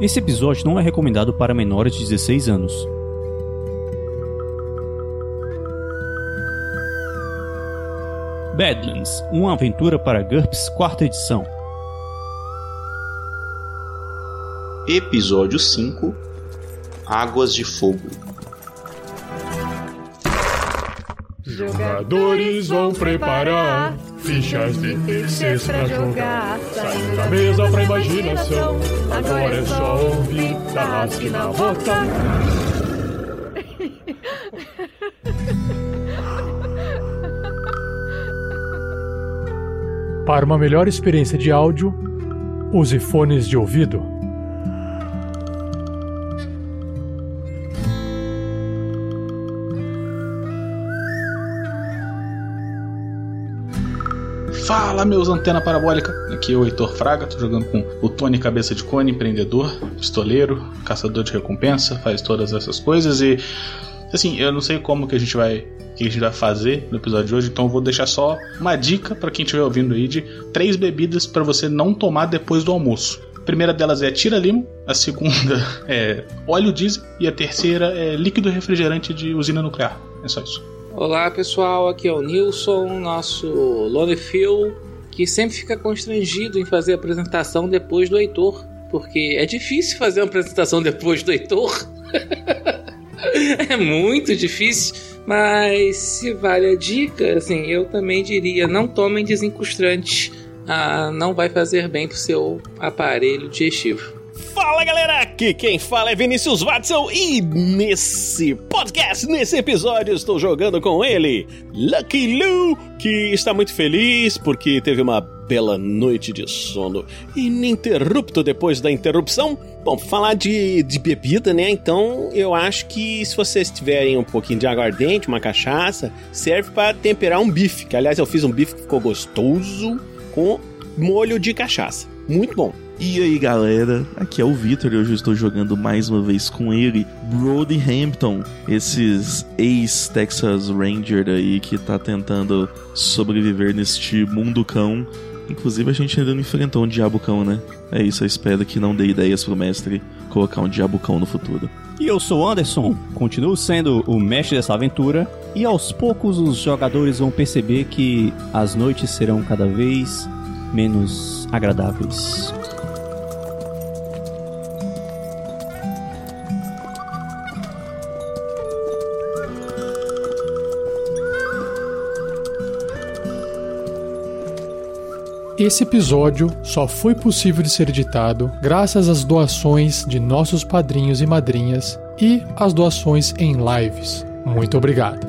Esse episódio não é recomendado para menores de 16 anos. Badlands, uma aventura para GURPS, quarta edição. Episódio 5 Águas de Fogo Jogadores vão preparar fichas de terceiros pra jogar. Saindo da mesa pra imaginação. Agora é só ouvir Tarrasque na bota. Para uma melhor experiência de áudio, use fones de ouvido. Fala, meus antena parabólica. Aqui é o Heitor Fraga, tô jogando com o Tony Cabeça de Cone, empreendedor, pistoleiro, caçador de recompensa, faz todas essas coisas e assim, eu não sei como que a gente vai que a gente vai fazer no episódio de hoje, então eu vou deixar só uma dica para quem estiver ouvindo aí de três bebidas para você não tomar depois do almoço. A primeira delas é tira limo, a segunda é óleo diesel e a terceira é líquido refrigerante de usina nuclear. É só isso. Olá pessoal, aqui é o Nilson, nosso Lone Phil, que sempre fica constrangido em fazer a apresentação depois do Heitor, porque é difícil fazer uma apresentação depois do Heitor. é muito difícil, mas se vale a dica, assim, eu também diria, não tomem desencrustante, ah, não vai fazer bem pro seu aparelho digestivo. Fala galera, aqui quem fala é Vinícius Watson e nesse podcast, nesse episódio, estou jogando com ele, Lucky Lou, que está muito feliz porque teve uma bela noite de sono ininterrupto depois da interrupção. Bom, falar de, de bebida, né? Então eu acho que se vocês tiverem um pouquinho de aguardente, uma cachaça, serve para temperar um bife. Que aliás eu fiz um bife que ficou gostoso com molho de cachaça. Muito bom. E aí galera, aqui é o Victor e hoje eu estou jogando mais uma vez com ele, Brody Hampton, esses ex-Texas Ranger aí que tá tentando sobreviver neste mundo cão. Inclusive a gente ainda não enfrentou um diabo cão, né? É isso, eu espero que não dê ideias pro mestre colocar um diabo cão no futuro. E eu sou Anderson, continuo sendo o mestre dessa aventura, e aos poucos os jogadores vão perceber que as noites serão cada vez menos agradáveis. Esse episódio só foi possível de ser editado graças às doações de nossos padrinhos e madrinhas e às doações em lives. Muito obrigado.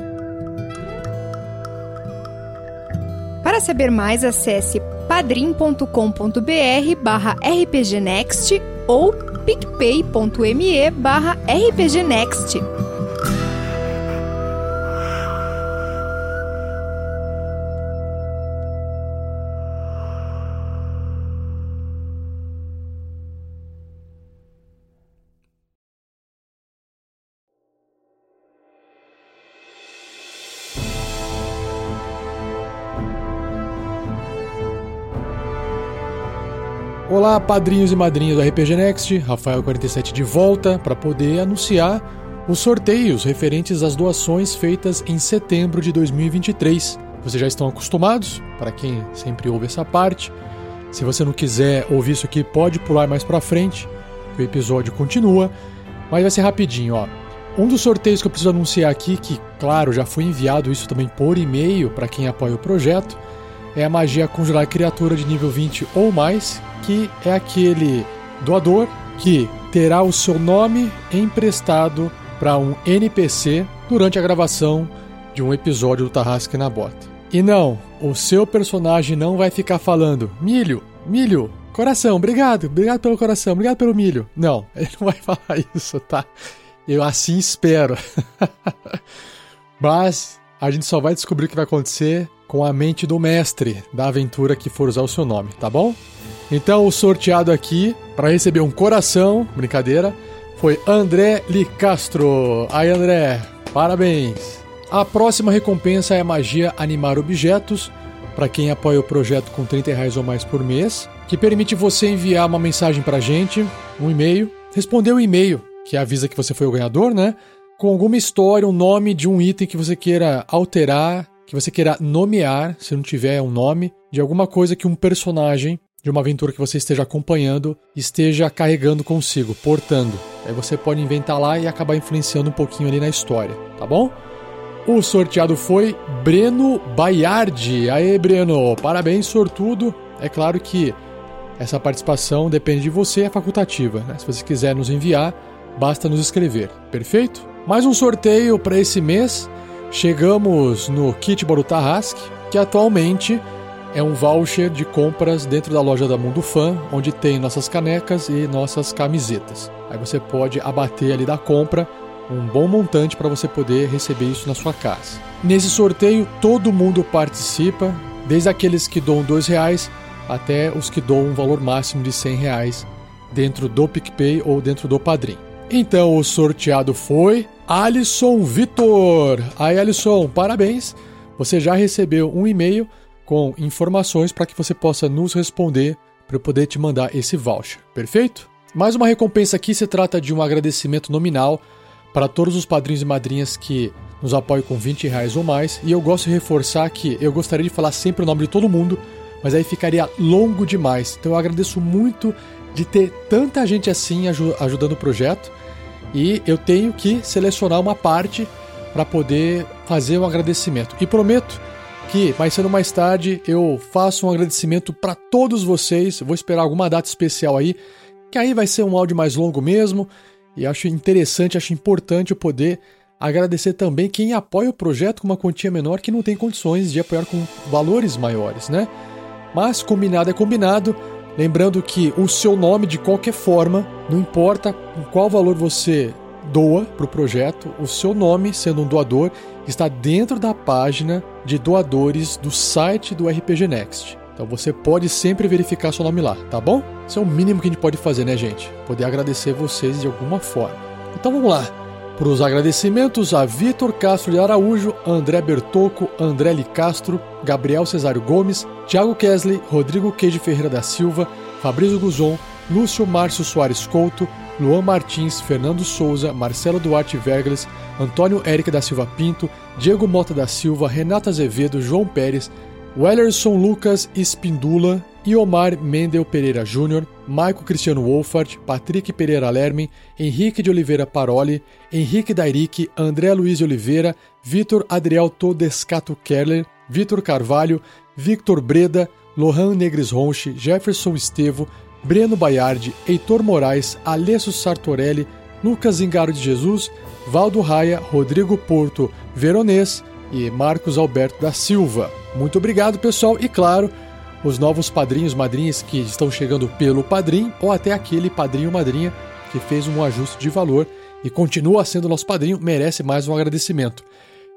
Para saber mais, acesse padrim.com.br barra rpgnext ou picpay.me barra rpgnext. Olá, padrinhos e madrinhas do RPG Next, Rafael47 de volta para poder anunciar os sorteios referentes às doações feitas em setembro de 2023. Vocês já estão acostumados, para quem sempre ouve essa parte. Se você não quiser ouvir isso aqui, pode pular mais para frente, o episódio continua, mas vai ser rapidinho, ó. Um dos sorteios que eu preciso anunciar aqui, que claro, já foi enviado isso também por e-mail para quem apoia o projeto, é a magia congelar criatura de nível 20 ou mais, que é aquele doador que terá o seu nome emprestado para um NPC durante a gravação de um episódio do Tarrasque na Bota. E não, o seu personagem não vai ficar falando milho, milho, coração, obrigado, obrigado pelo coração, obrigado pelo milho. Não, ele não vai falar isso, tá? Eu assim espero. Mas a gente só vai descobrir o que vai acontecer com a mente do mestre da aventura que for usar o seu nome, tá bom? Então, o sorteado aqui para receber um coração, brincadeira, foi André Licastro. Aí, André, parabéns. A próxima recompensa é magia animar objetos, para quem apoia o projeto com 30 reais ou mais por mês, que permite você enviar uma mensagem para gente, um e-mail, responder o e-mail que avisa que você foi o ganhador, né? Com alguma história, um nome de um item que você queira alterar, que você queira nomear, se não tiver um nome, de alguma coisa que um personagem de uma aventura que você esteja acompanhando esteja carregando consigo, portando. Aí você pode inventar lá e acabar influenciando um pouquinho ali na história, tá bom? O sorteado foi Breno Baiardi. Aê, Breno, parabéns, sortudo. É claro que essa participação depende de você, é facultativa. Né? Se você quiser nos enviar, basta nos escrever, perfeito? Mais um sorteio para esse mês. Chegamos no Kit Barutarrasque, que atualmente é um voucher de compras dentro da loja da Mundo Fan, onde tem nossas canecas e nossas camisetas. Aí você pode abater ali da compra um bom montante para você poder receber isso na sua casa. Nesse sorteio, todo mundo participa, desde aqueles que doam dois reais até os que doam um valor máximo de 100 reais dentro do PicPay ou dentro do Padrim. Então o sorteado foi Alisson Vitor. Aí, Alisson, parabéns! Você já recebeu um e-mail com informações para que você possa nos responder para eu poder te mandar esse voucher, perfeito? Mais uma recompensa aqui se trata de um agradecimento nominal para todos os padrinhos e madrinhas que nos apoiam com 20 reais ou mais. E eu gosto de reforçar que eu gostaria de falar sempre o nome de todo mundo, mas aí ficaria longo demais. Então eu agradeço muito de ter tanta gente assim ajudando o projeto. E eu tenho que selecionar uma parte para poder fazer um agradecimento. E prometo que mais cedo ou mais tarde eu faço um agradecimento para todos vocês. vou esperar alguma data especial aí, que aí vai ser um áudio mais longo mesmo. E acho interessante, acho importante eu poder agradecer também quem apoia o projeto com uma quantia menor que não tem condições de apoiar com valores maiores, né? Mas combinado é combinado. Lembrando que o seu nome, de qualquer forma, não importa qual valor você doa para o projeto, o seu nome, sendo um doador, está dentro da página de doadores do site do RPG Next. Então você pode sempre verificar seu nome lá, tá bom? Isso é o mínimo que a gente pode fazer, né, gente? Poder agradecer vocês de alguma forma. Então vamos lá. Para os agradecimentos a Vitor Castro de Araújo, André Bertocco, André Li Castro, Gabriel Cesário Gomes, Thiago Kesley, Rodrigo Queijo Ferreira da Silva, Fabrício Guzon, Lúcio Márcio Soares Couto, Luan Martins, Fernando Souza, Marcelo Duarte Vergles, Antônio Érica da Silva Pinto, Diego Mota da Silva, Renato Azevedo, João Pérez, Wellerson Lucas Espindula, Iomar Mendel Pereira Júnior, Maico Cristiano Wolfart, Patrick Pereira Lermen, Henrique de Oliveira Paroli, Henrique Dairic, André Luiz de Oliveira, Vitor Adriel Todescato Kerler, Vitor Carvalho, Victor Breda, Lohan Negres Ronche, Jefferson Estevo, Breno Baiardi, Heitor Moraes, Alessio Sartorelli, Lucas Ingaro de Jesus, Valdo Raia, Rodrigo Porto Veronês e Marcos Alberto da Silva. Muito obrigado, pessoal, e claro, os novos padrinhos, madrinhas que estão chegando pelo padrinho ou até aquele padrinho madrinha que fez um ajuste de valor e continua sendo nosso padrinho, merece mais um agradecimento.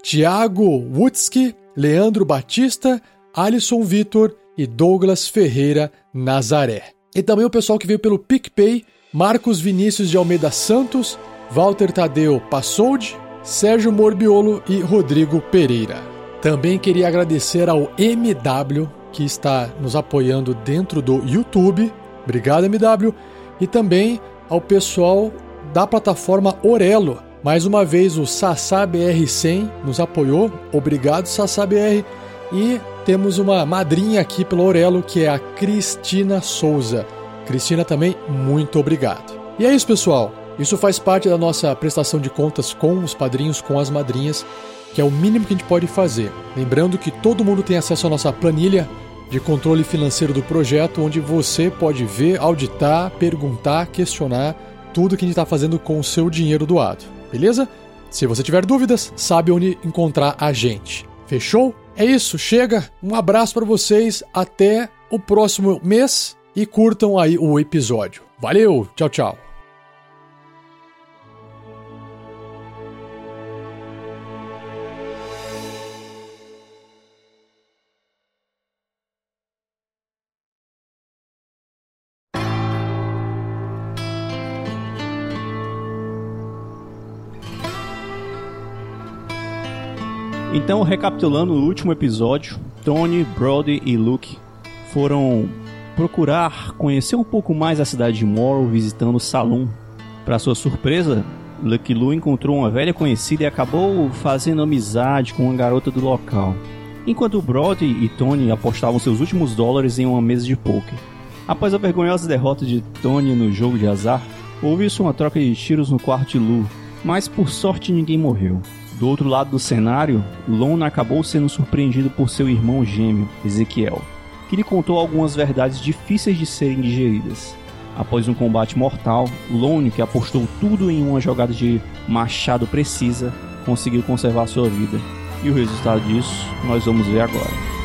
Tiago Wutzki, Leandro Batista, Alisson Vitor e Douglas Ferreira Nazaré. E também o pessoal que veio pelo PicPay, Marcos Vinícius de Almeida Santos, Walter Tadeu Passoldi, Sérgio Morbiolo e Rodrigo Pereira. Também queria agradecer ao MW que está nos apoiando dentro do YouTube. Obrigado, MW. E também ao pessoal da plataforma Orelo. Mais uma vez o SassaBR100 nos apoiou. Obrigado, SassaBR. E temos uma madrinha aqui pelo Orelo que é a Cristina Souza. Cristina também, muito obrigado. E é isso, pessoal. Isso faz parte da nossa prestação de contas com os padrinhos, com as madrinhas, que é o mínimo que a gente pode fazer. Lembrando que todo mundo tem acesso à nossa planilha de controle financeiro do projeto, onde você pode ver, auditar, perguntar, questionar tudo que a gente está fazendo com o seu dinheiro doado, beleza? Se você tiver dúvidas, sabe onde encontrar a gente. Fechou? É isso, chega. Um abraço para vocês, até o próximo mês e curtam aí o episódio. Valeu, tchau, tchau. Então, recapitulando o último episódio, Tony, Brody e Luke foram procurar conhecer um pouco mais a cidade de Morrow, visitando o Saloon, Para sua surpresa, Lucky Lu encontrou uma velha conhecida e acabou fazendo amizade com uma garota do local. Enquanto Brody e Tony apostavam seus últimos dólares em uma mesa de poker. Após a vergonhosa derrota de Tony no jogo de azar, houve-se uma troca de tiros no quarto de Lu, mas por sorte ninguém morreu. Do outro lado do cenário, Lon acabou sendo surpreendido por seu irmão gêmeo, Ezequiel, que lhe contou algumas verdades difíceis de serem digeridas. Após um combate mortal, Lone, que apostou tudo em uma jogada de machado precisa, conseguiu conservar sua vida. E o resultado disso nós vamos ver agora.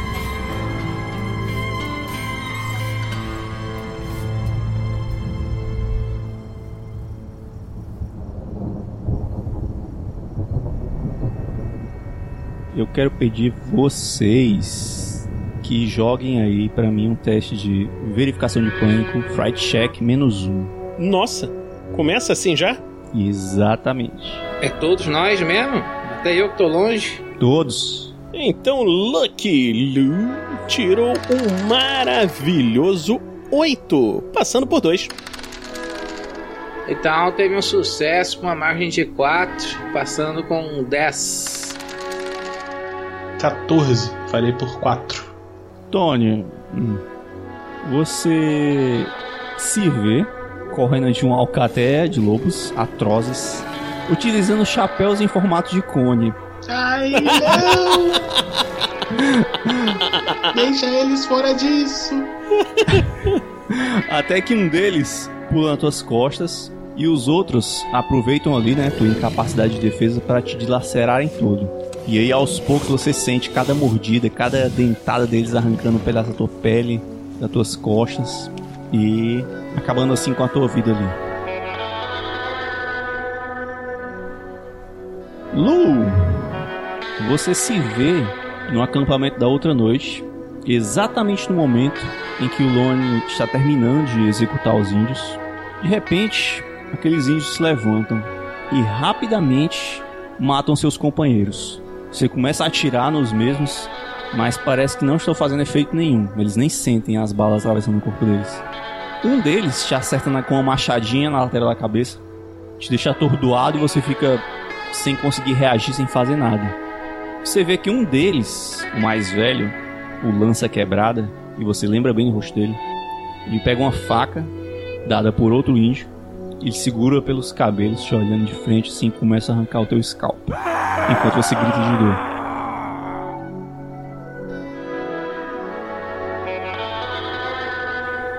Eu quero pedir vocês que joguem aí para mim um teste de verificação de pânico, fright check menos um. Nossa, começa assim já? Exatamente. É todos nós mesmo? Até eu que tô longe. Todos. Então Lucky Lu tirou um maravilhoso 8, passando por 2. Então teve um sucesso com uma margem de 4, passando com 10. 14. Farei por 4. Tony, hum, você se vê correndo de um alcaté de lobos atrozes, utilizando chapéus em formato de cone. Ai, não! Deixa eles fora disso! Até que um deles pula nas tuas costas e os outros aproveitam ali, né, tua incapacidade de defesa para te dilacerarem todo. E aí aos poucos você sente cada mordida, cada dentada deles arrancando um pedaço da tua pele, das tuas costas e acabando assim com a tua vida ali. Lu, você se vê no acampamento da outra noite, exatamente no momento em que o Lone está terminando de executar os índios. De repente, aqueles índios se levantam e rapidamente matam seus companheiros. Você começa a atirar nos mesmos, mas parece que não estão fazendo efeito nenhum. Eles nem sentem as balas atravessando o corpo deles. Um deles te acerta com uma machadinha na lateral da cabeça, te deixa atordoado e você fica sem conseguir reagir, sem fazer nada. Você vê que um deles, o mais velho, o lança quebrada, e você lembra bem o rosto dele, ele pega uma faca dada por outro índio ele segura pelos cabelos, te olhando de frente, assim, começa a arrancar o teu scalp. Enquanto você grita de dor.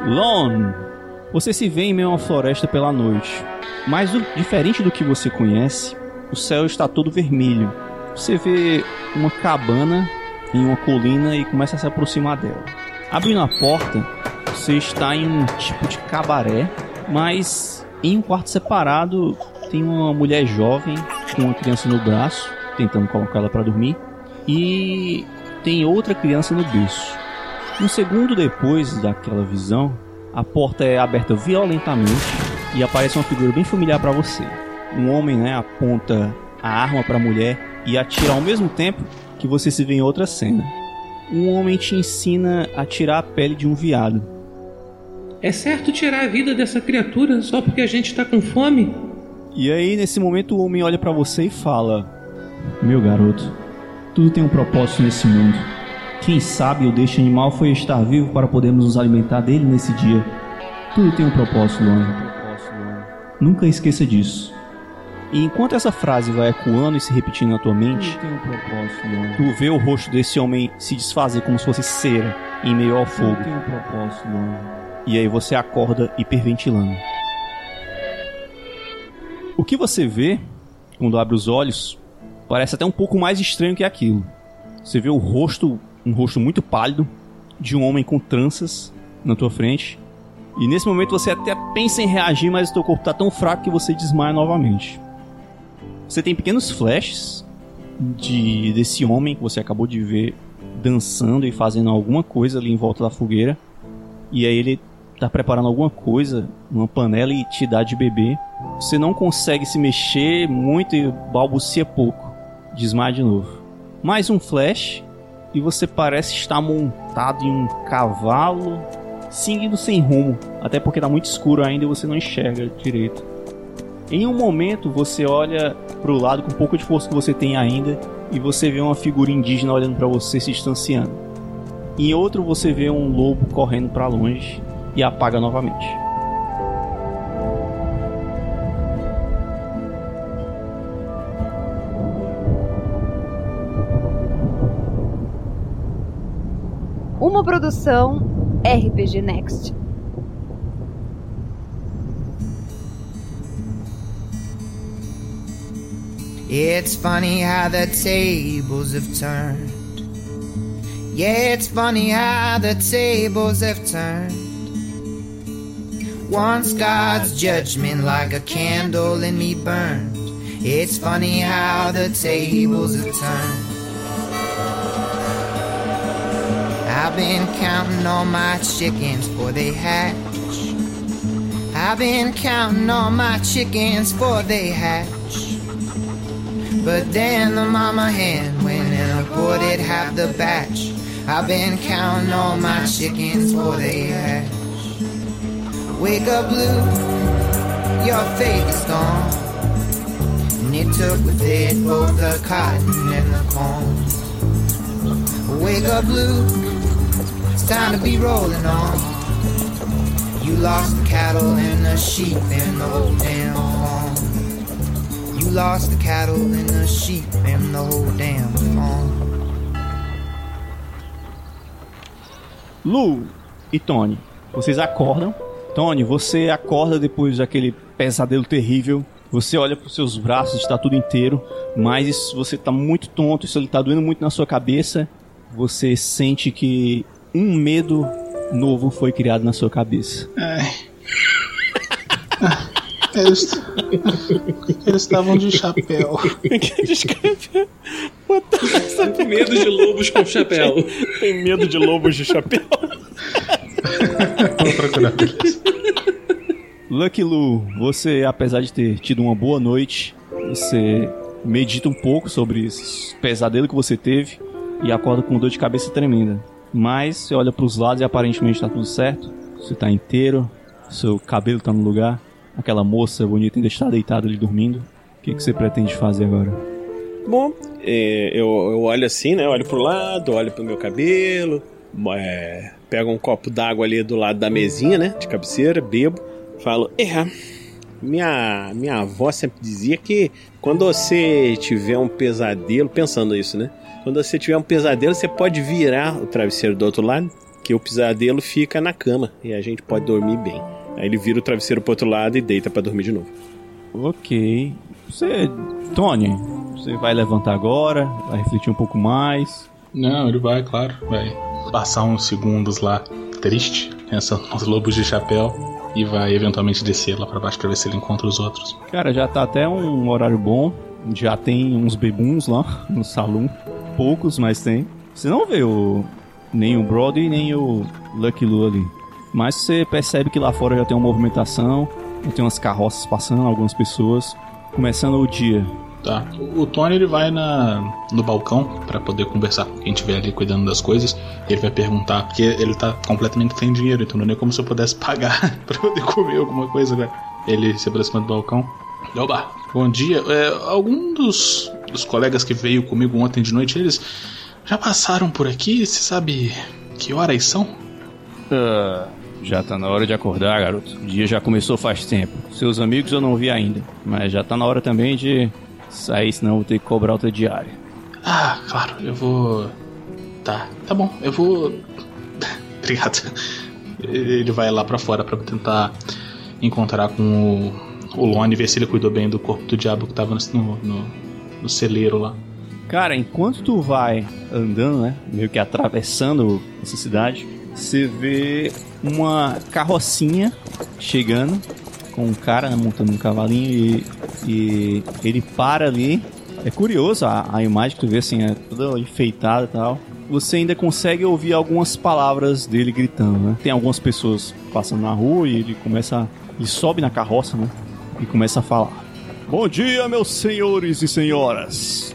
Lon, você se vê em meio a uma floresta pela noite. Mas diferente do que você conhece, o céu está todo vermelho. Você vê uma cabana em uma colina e começa a se aproximar dela. Abrindo a porta, você está em um tipo de cabaré, mas em um quarto separado tem uma mulher jovem com uma criança no braço, tentando colocar ela para dormir, e tem outra criança no berço. Um segundo depois daquela visão, a porta é aberta violentamente e aparece uma figura bem familiar para você. Um homem, né, aponta a arma para a mulher e atira ao mesmo tempo que você se vê em outra cena. Um homem te ensina a tirar a pele de um viado é certo tirar a vida dessa criatura só porque a gente tá com fome? E aí, nesse momento, o homem olha para você e fala: Meu garoto, tudo tem um propósito nesse mundo. Quem sabe o deste animal foi estar vivo para podermos nos alimentar dele nesse dia. Tudo tem um propósito, Luan. Nunca esqueça disso. E enquanto essa frase vai ecoando e se repetindo na tua mente, um propósito, tu vê o rosto desse homem se desfazer como se fosse cera em meio ao fogo. E aí você acorda hiperventilando. O que você vê quando abre os olhos parece até um pouco mais estranho que aquilo. Você vê o rosto, um rosto muito pálido de um homem com tranças na tua frente. E nesse momento você até pensa em reagir, mas o teu corpo está tão fraco que você desmaia novamente. Você tem pequenos flashes de desse homem que você acabou de ver dançando e fazendo alguma coisa ali em volta da fogueira. E aí ele tá preparando alguma coisa numa panela e te dá de beber. Você não consegue se mexer muito e balbucia pouco. Desmaia de novo. Mais um flash e você parece estar montado em um cavalo, seguindo sem rumo, até porque tá muito escuro ainda e você não enxerga direito. Em um momento você olha pro lado com um pouco de força que você tem ainda e você vê uma figura indígena olhando para você se distanciando. Em outro você vê um lobo correndo para longe e apaga novamente. Uma produção RPG Next. It's funny how the tables have turned. Yeah, it's funny how the tables have turned. Once God's judgment like a candle in me burned. It's funny how the tables have turned. I've been counting all my chickens for they hatch. I've been counting all my chickens for they hatch. But then the mama hen went and aborted half the batch. I've been counting all my chickens for they hatch. Wake up, blue, your faith is gone. And it took with it both the cotton and the corn. Wake up, blue, it's time to be rolling on. You lost the cattle and the sheep and the whole damn farm. You lost the cattle and the sheep and the whole damn farm. Lu e Tony, vocês acordam. Tony, você acorda depois daquele pesadelo terrível. Você olha para os seus braços, está tudo inteiro, mas você está muito tonto, isso está doendo muito na sua cabeça. Você sente que um medo novo foi criado na sua cabeça. Ai. Eles eles estavam de chapéu. Medo de lobos com chapéu. Tem medo de lobos de chapéu? Vou procurar. Lucky Lu, você, apesar de ter tido uma boa noite, você medita um pouco sobre esse pesadelo que você teve e acorda com dor de cabeça tremenda. Mas você olha para os lados e aparentemente está tudo certo. Você está inteiro, seu cabelo está no lugar, aquela moça bonita ainda está deitada ali dormindo. O que, que você pretende fazer agora? Bom, é, eu, eu olho assim, né? Olho pro lado, olho pro meu cabelo, é, pego um copo d'água ali do lado da mesinha, né? De cabeceira, bebo, falo, é. Minha, minha avó sempre dizia que quando você tiver um pesadelo, pensando isso, né? Quando você tiver um pesadelo, você pode virar o travesseiro do outro lado, que o pesadelo fica na cama e a gente pode dormir bem. Aí ele vira o travesseiro pro outro lado e deita pra dormir de novo. Ok. Você. Tony, você vai levantar agora, vai refletir um pouco mais. Não, ele vai, claro. Vai passar uns segundos lá, triste, pensando nos lobos de chapéu. E vai eventualmente descer lá pra baixo pra ver se ele encontra os outros. Cara, já tá até um horário bom. Já tem uns bebuns lá no salão. Poucos, mas tem. Você não vê o. Nem o Brody nem o Lucky Lu ali. Mas você percebe que lá fora já tem uma movimentação. Já tem umas carroças passando, algumas pessoas. Começando o dia. Tá. O Tony ele vai na, no balcão pra poder conversar com quem estiver ali cuidando das coisas. Ele vai perguntar, porque ele tá completamente sem dinheiro, então não é como se eu pudesse pagar pra poder comer alguma coisa, né? Ele se aproxima do balcão. Oba, bom dia. É, algum dos, dos colegas que veio comigo ontem de noite, eles já passaram por aqui? Você sabe que horas são? já tá na hora de acordar, garoto. O dia já começou faz tempo. Seus amigos eu não vi ainda. Mas já tá na hora também de sair, senão eu vou ter que cobrar outra diária. Ah, claro, eu vou. Tá, tá bom, eu vou. Obrigado. Ele vai lá pra fora pra tentar encontrar com o, o Lone e ver se ele cuidou bem do corpo do diabo que tava no, no, no celeiro lá. Cara, enquanto tu vai andando, né? Meio que atravessando essa cidade, você vê uma carrocinha chegando com um cara né, montando um cavalinho e, e ele para ali. É curioso a, a imagem que tu vê assim, é toda enfeitada e tal. Você ainda consegue ouvir algumas palavras dele gritando, né? Tem algumas pessoas passando na rua e ele começa. Ele sobe na carroça, né? E começa a falar. Bom dia, meus senhores e senhoras.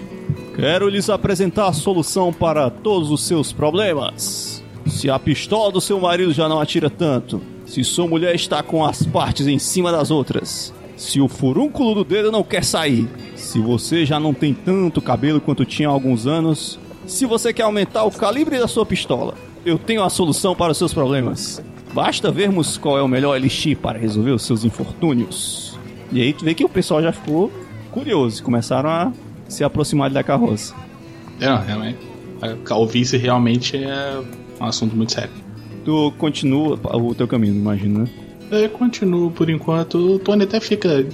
Quero lhes apresentar a solução para todos os seus problemas. Se a pistola do seu marido já não atira tanto, se sua mulher está com as partes em cima das outras, Se o furúnculo do dedo não quer sair, se você já não tem tanto cabelo quanto tinha há alguns anos, se você quer aumentar o calibre da sua pistola, eu tenho a solução para os seus problemas. Basta vermos qual é o melhor elixir para resolver os seus infortúnios. E aí tu vê que o pessoal já ficou curioso, começaram a se aproximar da carroça. É, realmente. A calvície realmente é um assunto muito sério. Tu continua o teu caminho, imagino, né? Eu continuo por enquanto. O Tony até fica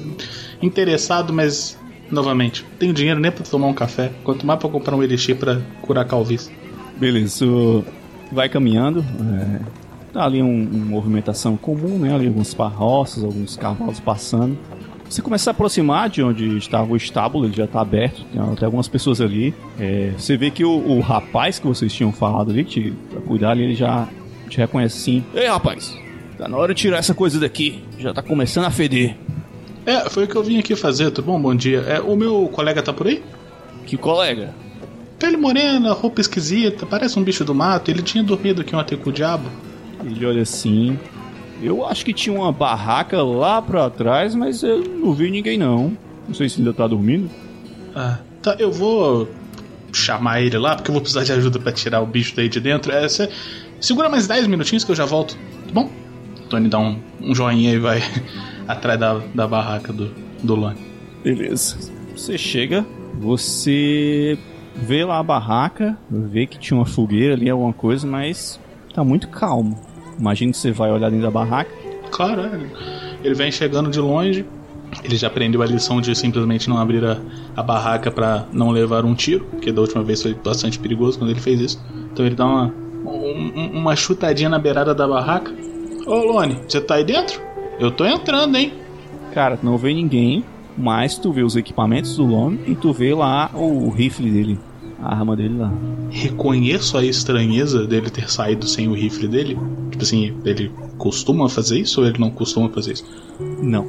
interessado, mas novamente, tenho dinheiro nem pra tomar um café, quanto mais pra comprar um elixir pra curar calvície. Beleza, tu vai caminhando. É, tá ali um, uma movimentação comum, né? Ali alguns carroças, alguns cavalos passando. Você começa a se aproximar de onde estava o estábulo, ele já está aberto, tem até algumas pessoas ali. É, você vê que o, o, rapaz que vocês tinham falado ali, que pra cuidar ali, ele já te reconhece sim. Ei, rapaz, tá na hora de tirar essa coisa daqui, já tá começando a feder. É, foi o que eu vim aqui fazer, tudo bom? Bom dia. É, o meu colega tá por aí? Que colega? Pele morena, roupa esquisita, parece um bicho do mato. Ele tinha dormido aqui ontem com o diabo. Ele olha assim. Eu acho que tinha uma barraca lá pra trás, mas eu não vi ninguém não. Não sei se ainda tá dormindo. Ah, tá, eu vou chamar ele lá, porque eu vou precisar de ajuda para tirar o bicho daí de dentro. É, cê... Segura mais 10 minutinhos que eu já volto, tá bom? Tony dá um, um joinha e vai atrás da, da barraca do, do Lone. Beleza. Você chega, você vê lá a barraca, vê que tinha uma fogueira ali, alguma coisa, mas tá muito calmo. Imagina que você vai olhar dentro da barraca. Claro, é. ele vem chegando de longe. Ele já aprendeu a lição de simplesmente não abrir a, a barraca para não levar um tiro, porque da última vez foi bastante perigoso quando ele fez isso. Então ele dá uma, um, uma chutadinha na beirada da barraca. Ô Lone, você tá aí dentro? Eu tô entrando, hein? Cara, não vê ninguém, mas tu vê os equipamentos do Lone e tu vê lá o rifle dele, a arma dele lá. Reconheço a estranheza dele ter saído sem o rifle dele. Tipo assim, ele costuma fazer isso ou ele não costuma fazer isso? Não.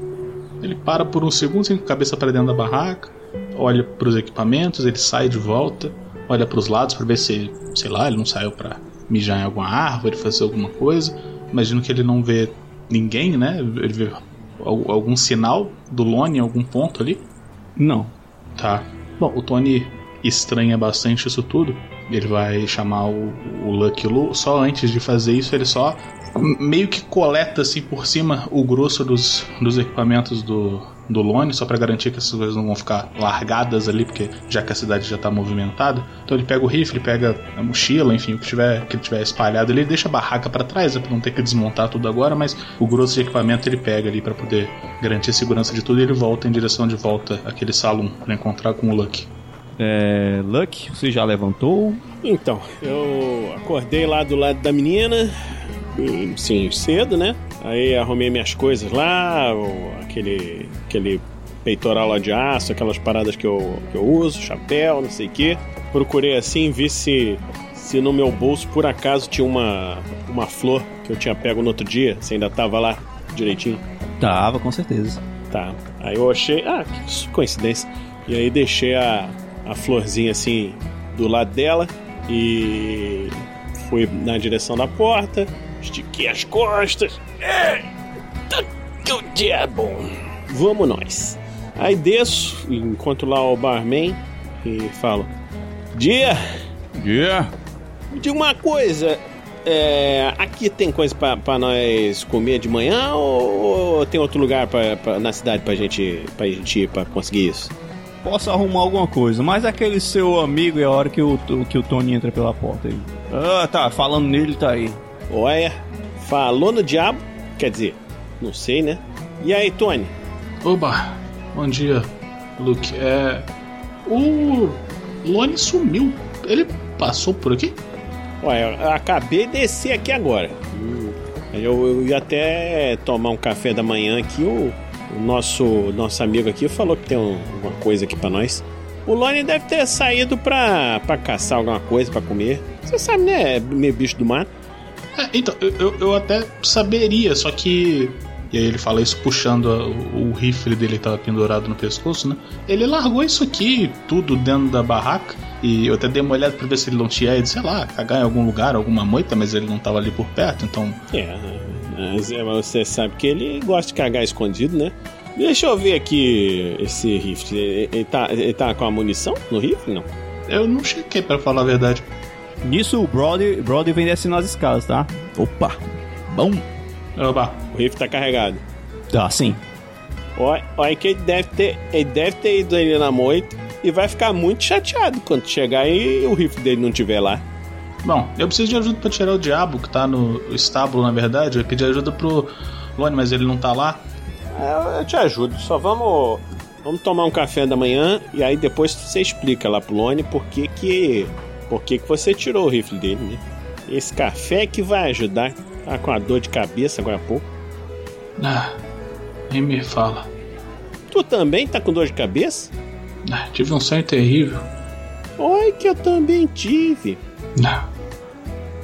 Ele para por um segundo, com a cabeça para dentro da barraca, olha para os equipamentos, ele sai de volta, olha para os lados para ver se, sei lá, ele não saiu para mijar em alguma árvore, fazer alguma coisa. Imagino que ele não vê ninguém, né? Ele vê algum sinal do Lone em algum ponto ali? Não. Tá. Bom, o Tony estranha bastante isso tudo. Ele vai chamar o, o Lucky Lu. Só antes de fazer isso, ele só meio que coleta assim por cima o grosso dos, dos equipamentos do, do Lone, só para garantir que essas coisas não vão ficar largadas ali, porque já que a cidade já tá movimentada. Então ele pega o rifle, pega a mochila, enfim, o que tiver, que tiver espalhado ali, ele deixa a barraca para trás, né, pra não ter que desmontar tudo agora, mas o grosso de equipamento ele pega ali para poder garantir a segurança de tudo e ele volta em direção de volta àquele salão para encontrar com o Lucky. É, Luck, você já levantou? Então, eu acordei lá do lado da menina, sim, cedo, né? Aí arrumei minhas coisas lá, aquele, aquele peitoral lá de aço, aquelas paradas que eu, que eu uso, chapéu, não sei o quê. Procurei assim, vi se, se no meu bolso por acaso tinha uma, uma flor que eu tinha pego no outro dia, se ainda tava lá direitinho. Tava, com certeza. Tá. Aí eu achei, ah, que coincidência. E aí deixei a, a florzinha assim do lado dela e fui na direção da porta, estiquei as costas. Eita, que o dia é bom. Vamos nós. Aí desço, encontro lá o barman e falo: Dia! Dia! Diga uma coisa, é, aqui tem coisa para nós comer de manhã ou, ou tem outro lugar pra, pra, na cidade pra gente, pra gente ir pra conseguir isso? Posso arrumar alguma coisa, mas aquele seu amigo é a hora que o, que o Tony entra pela porta aí. Ah, tá, falando nele, tá aí. Olha, falou no diabo? Quer dizer, não sei, né? E aí, Tony? Oba, bom dia, Luke. É. O Lone sumiu. Ele passou por aqui? Olha, eu acabei de descer aqui agora. Eu, eu ia até tomar um café da manhã aqui. O, o nosso, nosso amigo aqui falou que tem um, uma coisa aqui para nós. O Lone deve ter saído pra, pra caçar alguma coisa para comer. Você sabe, né? Meio bicho do mato. É, então, eu, eu, até saberia, só que. E aí ele fala isso puxando a, o, o rifle dele que tava pendurado no pescoço, né? Ele largou isso aqui, tudo dentro da barraca. E eu até dei uma olhada pra ver se ele não tinha sei lá, cagar em algum lugar, alguma moita, mas ele não tava ali por perto, então. É, Mas, é, mas você sabe que ele gosta de cagar escondido, né? Deixa eu ver aqui esse rifle. Ele, ele tá, ele tá com a munição no rifle? Não. Eu não chequei, pra falar a verdade. Nisso o Brody, Brody vem descendo as escadas, tá? Opa! Bom! Oba, O rifle tá carregado. Tá, sim. Olha, olha que ele deve, ter, ele deve ter ido ali na moita e vai ficar muito chateado quando chegar e o rifle dele não estiver lá. Bom, eu preciso de ajuda pra tirar o diabo que tá no estábulo, na verdade. Eu pedi ajuda pro Lone, mas ele não tá lá. É, eu te ajudo, só vamos, vamos tomar um café da manhã e aí depois você explica lá pro Lone por que que, por que, que você tirou o rifle dele, né? Esse café que vai ajudar. Tá com a dor de cabeça agora há pouco. Ah, nem me fala. Tu também tá com dor de cabeça? Ah, tive um sonho terrível. Oi, que eu também tive. Não.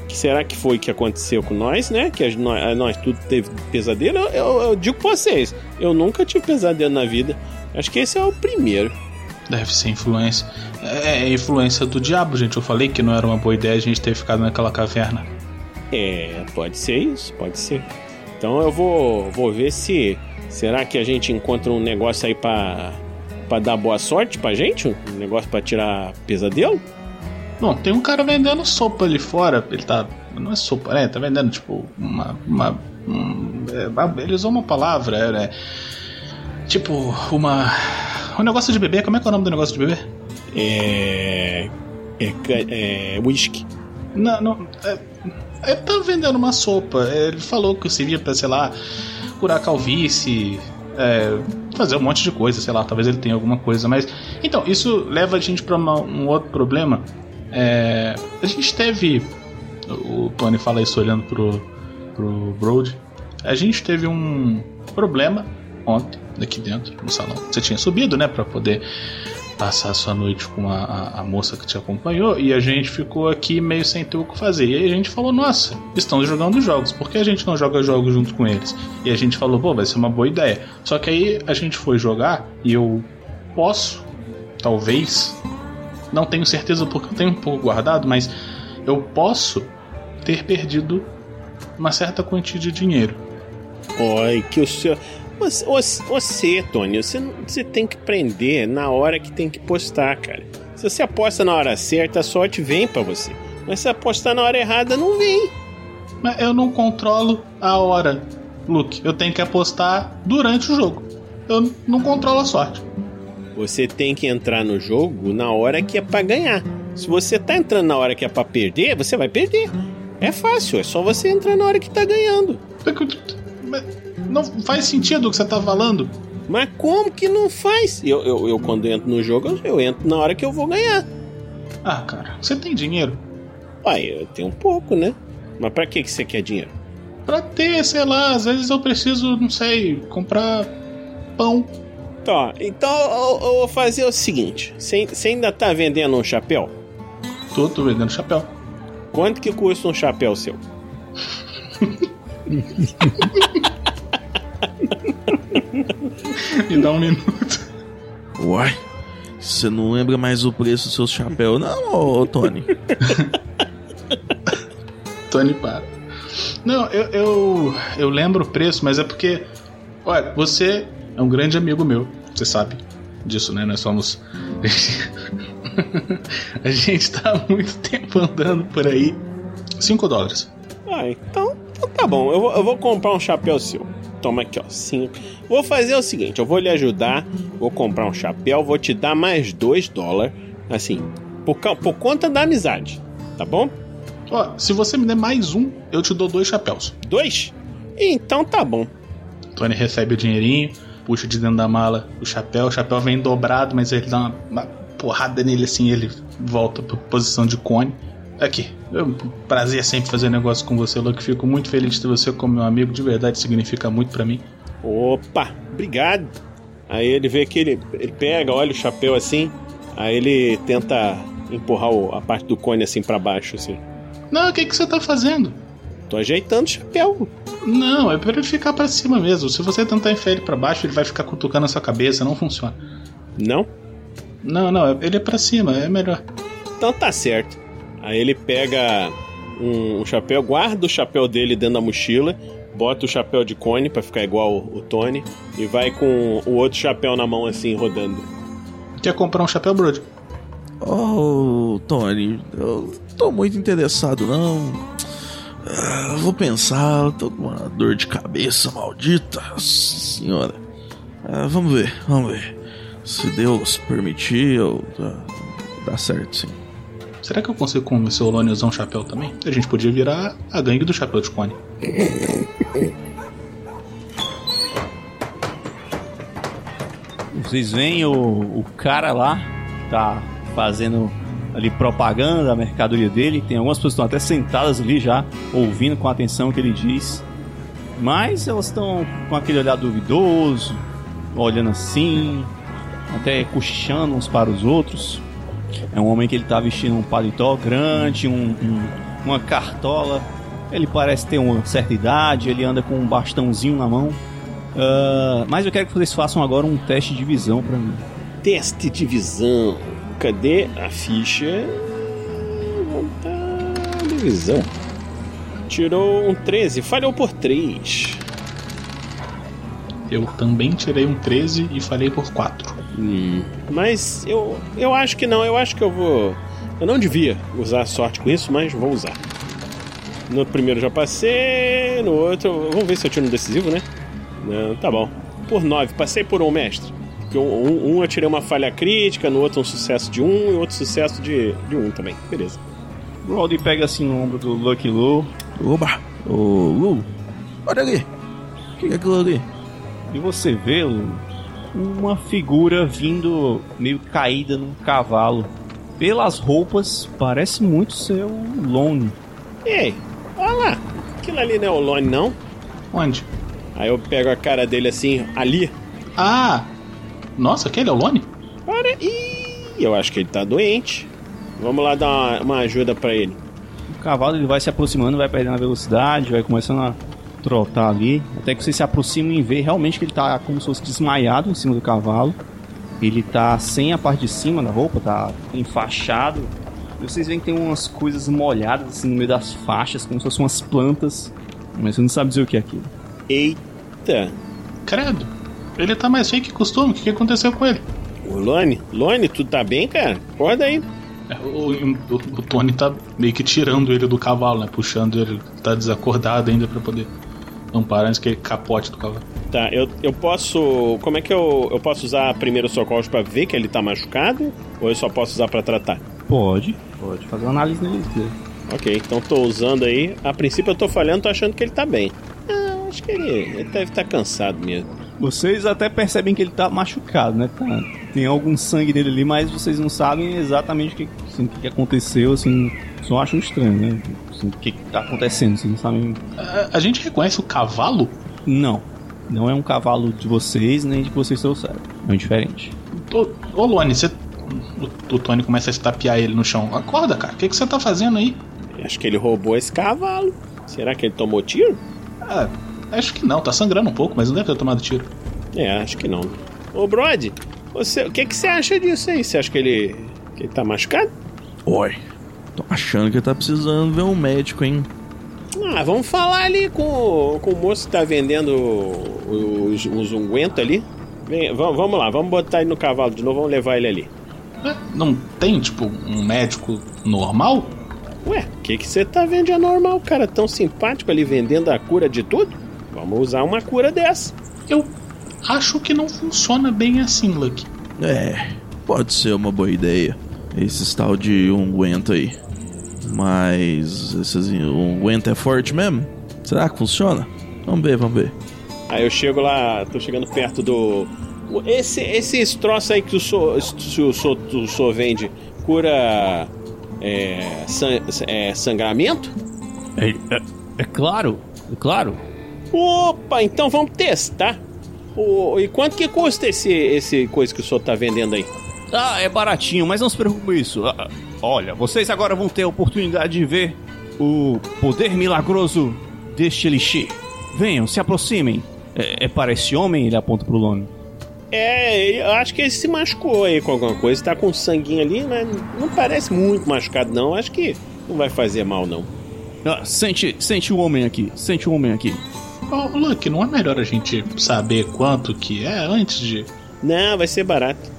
que será que foi que aconteceu com nós, né? Que nós, nós tudo teve pesadelo. Eu, eu- eu digo pra vocês, eu nunca tive pesadelo na vida. Acho que esse é o primeiro. Deve ser influência. É, é influência do diabo, gente. Eu falei que não era uma boa ideia a gente ter ficado naquela caverna. É, pode ser isso, pode ser. Então eu vou, vou ver se. Será que a gente encontra um negócio aí pra, pra dar boa sorte pra gente? Um negócio pra tirar pesadelo? Bom, tem um cara vendendo sopa ali fora. Ele tá. Não é sopa, né? Tá vendendo, tipo, uma. uma um, é, ele usou uma palavra, era. Tipo, uma. Um negócio de bebê. Como é que é o nome do negócio de bebê? É. É. É. Whisky. Não, não. É, ele tá vendendo uma sopa. Ele falou que servia pra, sei lá, curar calvície. é, fazer um monte de coisa, sei lá, talvez ele tenha alguma coisa, mas. Então, isso leva a gente pra uma- um outro problema. É, a gente teve. O Tony fala isso olhando pro, pro Brody. A gente teve um problema ontem, aqui dentro, no salão. Você tinha subido, né, pra poder passar a sua noite com a, a, a moça que te acompanhou e a gente ficou aqui meio sem ter o que fazer. E aí a gente falou: Nossa, estão jogando jogos, por que a gente não joga jogos junto com eles? E a gente falou: Pô, vai ser uma boa ideia. Só que aí a gente foi jogar e eu posso, talvez, não tenho certeza porque eu tenho um pouco guardado, mas eu posso ter perdido uma certa quantia de dinheiro. Oi, que o senhor. Você, você, Tony, você, você tem que prender na hora que tem que postar, cara. Se você aposta na hora certa, a sorte vem pra você. Mas se apostar na hora errada, não vem. Mas eu não controlo a hora, Luke. Eu tenho que apostar durante o jogo. Eu não controlo a sorte. Você tem que entrar no jogo na hora que é pra ganhar. Se você tá entrando na hora que é pra perder, você vai perder. É fácil, é só você entrar na hora que tá ganhando. Mas Não faz sentido o que você tá falando. Mas como que não faz? Eu, eu, eu quando entro no jogo, eu, entro na hora que eu vou ganhar. Ah, cara, você tem dinheiro? Uai, eu tenho um pouco, né? Mas pra que, que você quer dinheiro? Pra ter, sei lá, às vezes eu preciso, não sei, comprar pão. Tá, então eu, eu vou fazer o seguinte: você você ainda tá vendendo um chapéu? Tô, tô vendendo chapéu. Quanto que custa um chapéu seu? Me dá um minuto. Uai, você não lembra mais o preço do seu chapéu, não, ô Tony? Tony para. Não, eu, eu, eu lembro o preço, mas é porque. Olha, você é um grande amigo meu. Você sabe disso, né? Nós somos. A gente tá há muito tempo andando por aí. 5 dólares. Ah, então, então tá bom. Eu vou, eu vou comprar um chapéu seu. Toma aqui, ó. Cinco. Vou fazer o seguinte: eu vou lhe ajudar. Vou comprar um chapéu. Vou te dar mais dois dólares. Assim, por, por conta da amizade. Tá bom? Ó, se você me der mais um, eu te dou dois chapéus. Dois? Então tá bom. Tony recebe o dinheirinho, puxa de dentro da mala o chapéu. O chapéu vem dobrado, mas ele dá uma, uma porrada nele assim, ele volta pra posição de cone. Aqui, é um prazer sempre fazer negócio com você, Luke. Fico muito feliz de ter você como meu amigo, de verdade significa muito pra mim. Opa, obrigado. Aí ele vê que ele, ele pega, olha o chapéu assim. Aí ele tenta empurrar o- a parte do cone assim pra baixo, assim. Não, o que, que você tá fazendo? Tô ajeitando o chapéu. Não, é pra ele ficar pra cima mesmo. Se você tentar enfiar ele pra baixo, ele vai ficar cutucando a sua cabeça, não funciona. Não? Não, não, ele é pra cima, é melhor. Então tá certo. Aí ele pega um, um chapéu, guarda o chapéu dele dentro da mochila, bota o chapéu de cone pra ficar igual o Tony e vai com o outro chapéu na mão assim, rodando. Quer comprar um chapéu, Brody? Oh, Tony, eu tô muito interessado, não. Ah, vou pensar, eu tô com uma dor de cabeça maldita. Senhora. Ah, vamos ver, vamos ver. Se Deus permitir, eu. ah, dá certo, sim. Será que eu consigo convencer o Lone a usar um chapéu também? A gente podia virar a gangue do chapéu de cone. Vocês veem o, o cara lá, que tá fazendo ali propaganda da mercadoria dele. Tem algumas pessoas que estão até sentadas ali já, ouvindo com atenção o que ele diz. Mas elas estão com aquele olhar duvidoso, olhando assim, até cochichando uns para os outros. É um homem que ele tá vestindo um paletó grande, um- um- uma cartola. Ele parece ter uma certa idade, ele anda com um bastãozinho na mão. Ah, mas eu quero que vocês façam agora um teste de visão pra mim. Teste de visão. Cadê a ficha? Vontade de visão. Tirou um 13, falhou por 3. Eu também tirei um 13 e falei por 4. Hum, mas eu, eu acho que não, eu acho que eu vou. Eu não devia usar sorte com isso, mas vou usar. No primeiro já passei, no outro. Vamos ver se eu tiro no decisivo, né? Não, tá bom. Por 9, passei por um mestre. Porque um, um, um eu tirei uma falha crítica, no outro um sucesso de um e outro sucesso de, de um também. Beleza. O Aldi pega assim no ombro do Lucky Lu Oba! Ô, Lu, olha ali. O que é aquilo ali? E você vê uma figura vindo meio caída num cavalo. Pelas roupas, parece muito ser o Lone. Ei, olha lá. Aquilo ali não é o Lone, não? Onde? Aí eu pego a cara dele assim, ali. Ah! Nossa, aquele é o Lone? Olha, ih, eu acho que ele tá doente. Vamos lá dar uma, uma ajuda pra ele. O cavalo ele vai se aproximando, vai perdendo a velocidade, vai começando a trotar ali. Até que vocês se aproximam e vê realmente que ele tá como se fosse desmaiado em cima do cavalo. Ele tá sem a parte de cima da roupa, tá enfaixado. E vocês veem que tem umas coisas molhadas assim no meio das faixas, como se fossem umas plantas. Mas você não sabe dizer o que é aquilo. Eita. Credo. Ele tá mais feio que costume. O que aconteceu com ele? Ô, Lone, Lone, tu tá bem, cara? Acorda aí. É, o, o- o Tony tá meio que tirando ele do cavalo, né? Puxando ele. Tá desacordado ainda pra poder não parar antes que ele capote do cavalo. Tá, eu, eu posso. Como é que eu, eu posso usar primeiro socorros pra ver que ele tá machucado? Ou eu só posso usar pra tratar? Pode, pode fazer uma análise nele. Ok, então tô usando aí. A princípio eu tô falhando, tô achando que ele tá bem. Ah, acho que ele, ele deve estar cansado mesmo. Vocês até percebem que ele tá machucado, né? Tá- tem algum sangue nele ali, mas vocês não sabem exatamente o que, assim, o que aconteceu, assim. Só acham estranho, né? Assim, o que, que tá acontecendo, vocês não sabem. A, a gente reconhece o cavalo? Não. Não é um cavalo de vocês, nem de que vocês trouxeram. É um diferente. Ô, ô Lone, você. O, o Tony começa a estapear ele no chão. Acorda, cara. O que, que você tá fazendo aí? Acho que ele roubou esse cavalo. Será que ele tomou tiro? Ah, acho que não. Tá sangrando um pouco, mas não deve ter tomado tiro. É, acho que não. Ô, Brody, você, o que, que você acha disso aí? Você acha que ele, que ele tá machucado? Oi. Tô achando que tá precisando ver um médico, hein? Ah, vamos falar ali com, com o moço que tá vendendo os, os ungüentos ali. Vem, vamos, vamos lá, vamos botar ele no cavalo de novo, vamos levar ele ali. É, Não tem, tipo, um médico normal? Ué, o que que você tá vendo de anormal, cara? Tão simpático ali vendendo a cura de tudo? Vamos usar uma cura dessa. Eu acho que não funciona bem assim, Lucky. É, pode ser uma boa ideia. Esse tal de unguento aí. Mas esses unguento é forte mesmo? Será que funciona? Vamos ver, vamos ver. Aí eu chego lá, tô chegando perto do. Esse, esse troço aí que o senhor, se o senhor, o senhor vende cura é, san- é, sangramento? É, é- é claro, é claro. Opa, então vamos testar. O, e quanto que custa esse, esse coisa que o senhor tá vendendo aí? Ah, é baratinho, mas não se preocupe com isso. Ah, ah, olha, vocês agora vão ter a oportunidade de ver o poder milagroso deste elixir. Venham, se aproximem. É, é para esse homem, ele aponta pro Lone. É, eu acho que ele se machucou aí com alguma coisa. Tá com sanguinho ali, mas não parece muito machucado, não. Acho que não vai fazer mal, não. Ah, sente, sente o homem aqui, sente o homem aqui. Ô, Luke, não é melhor a gente saber quanto que é antes de. Não, vai ser barato.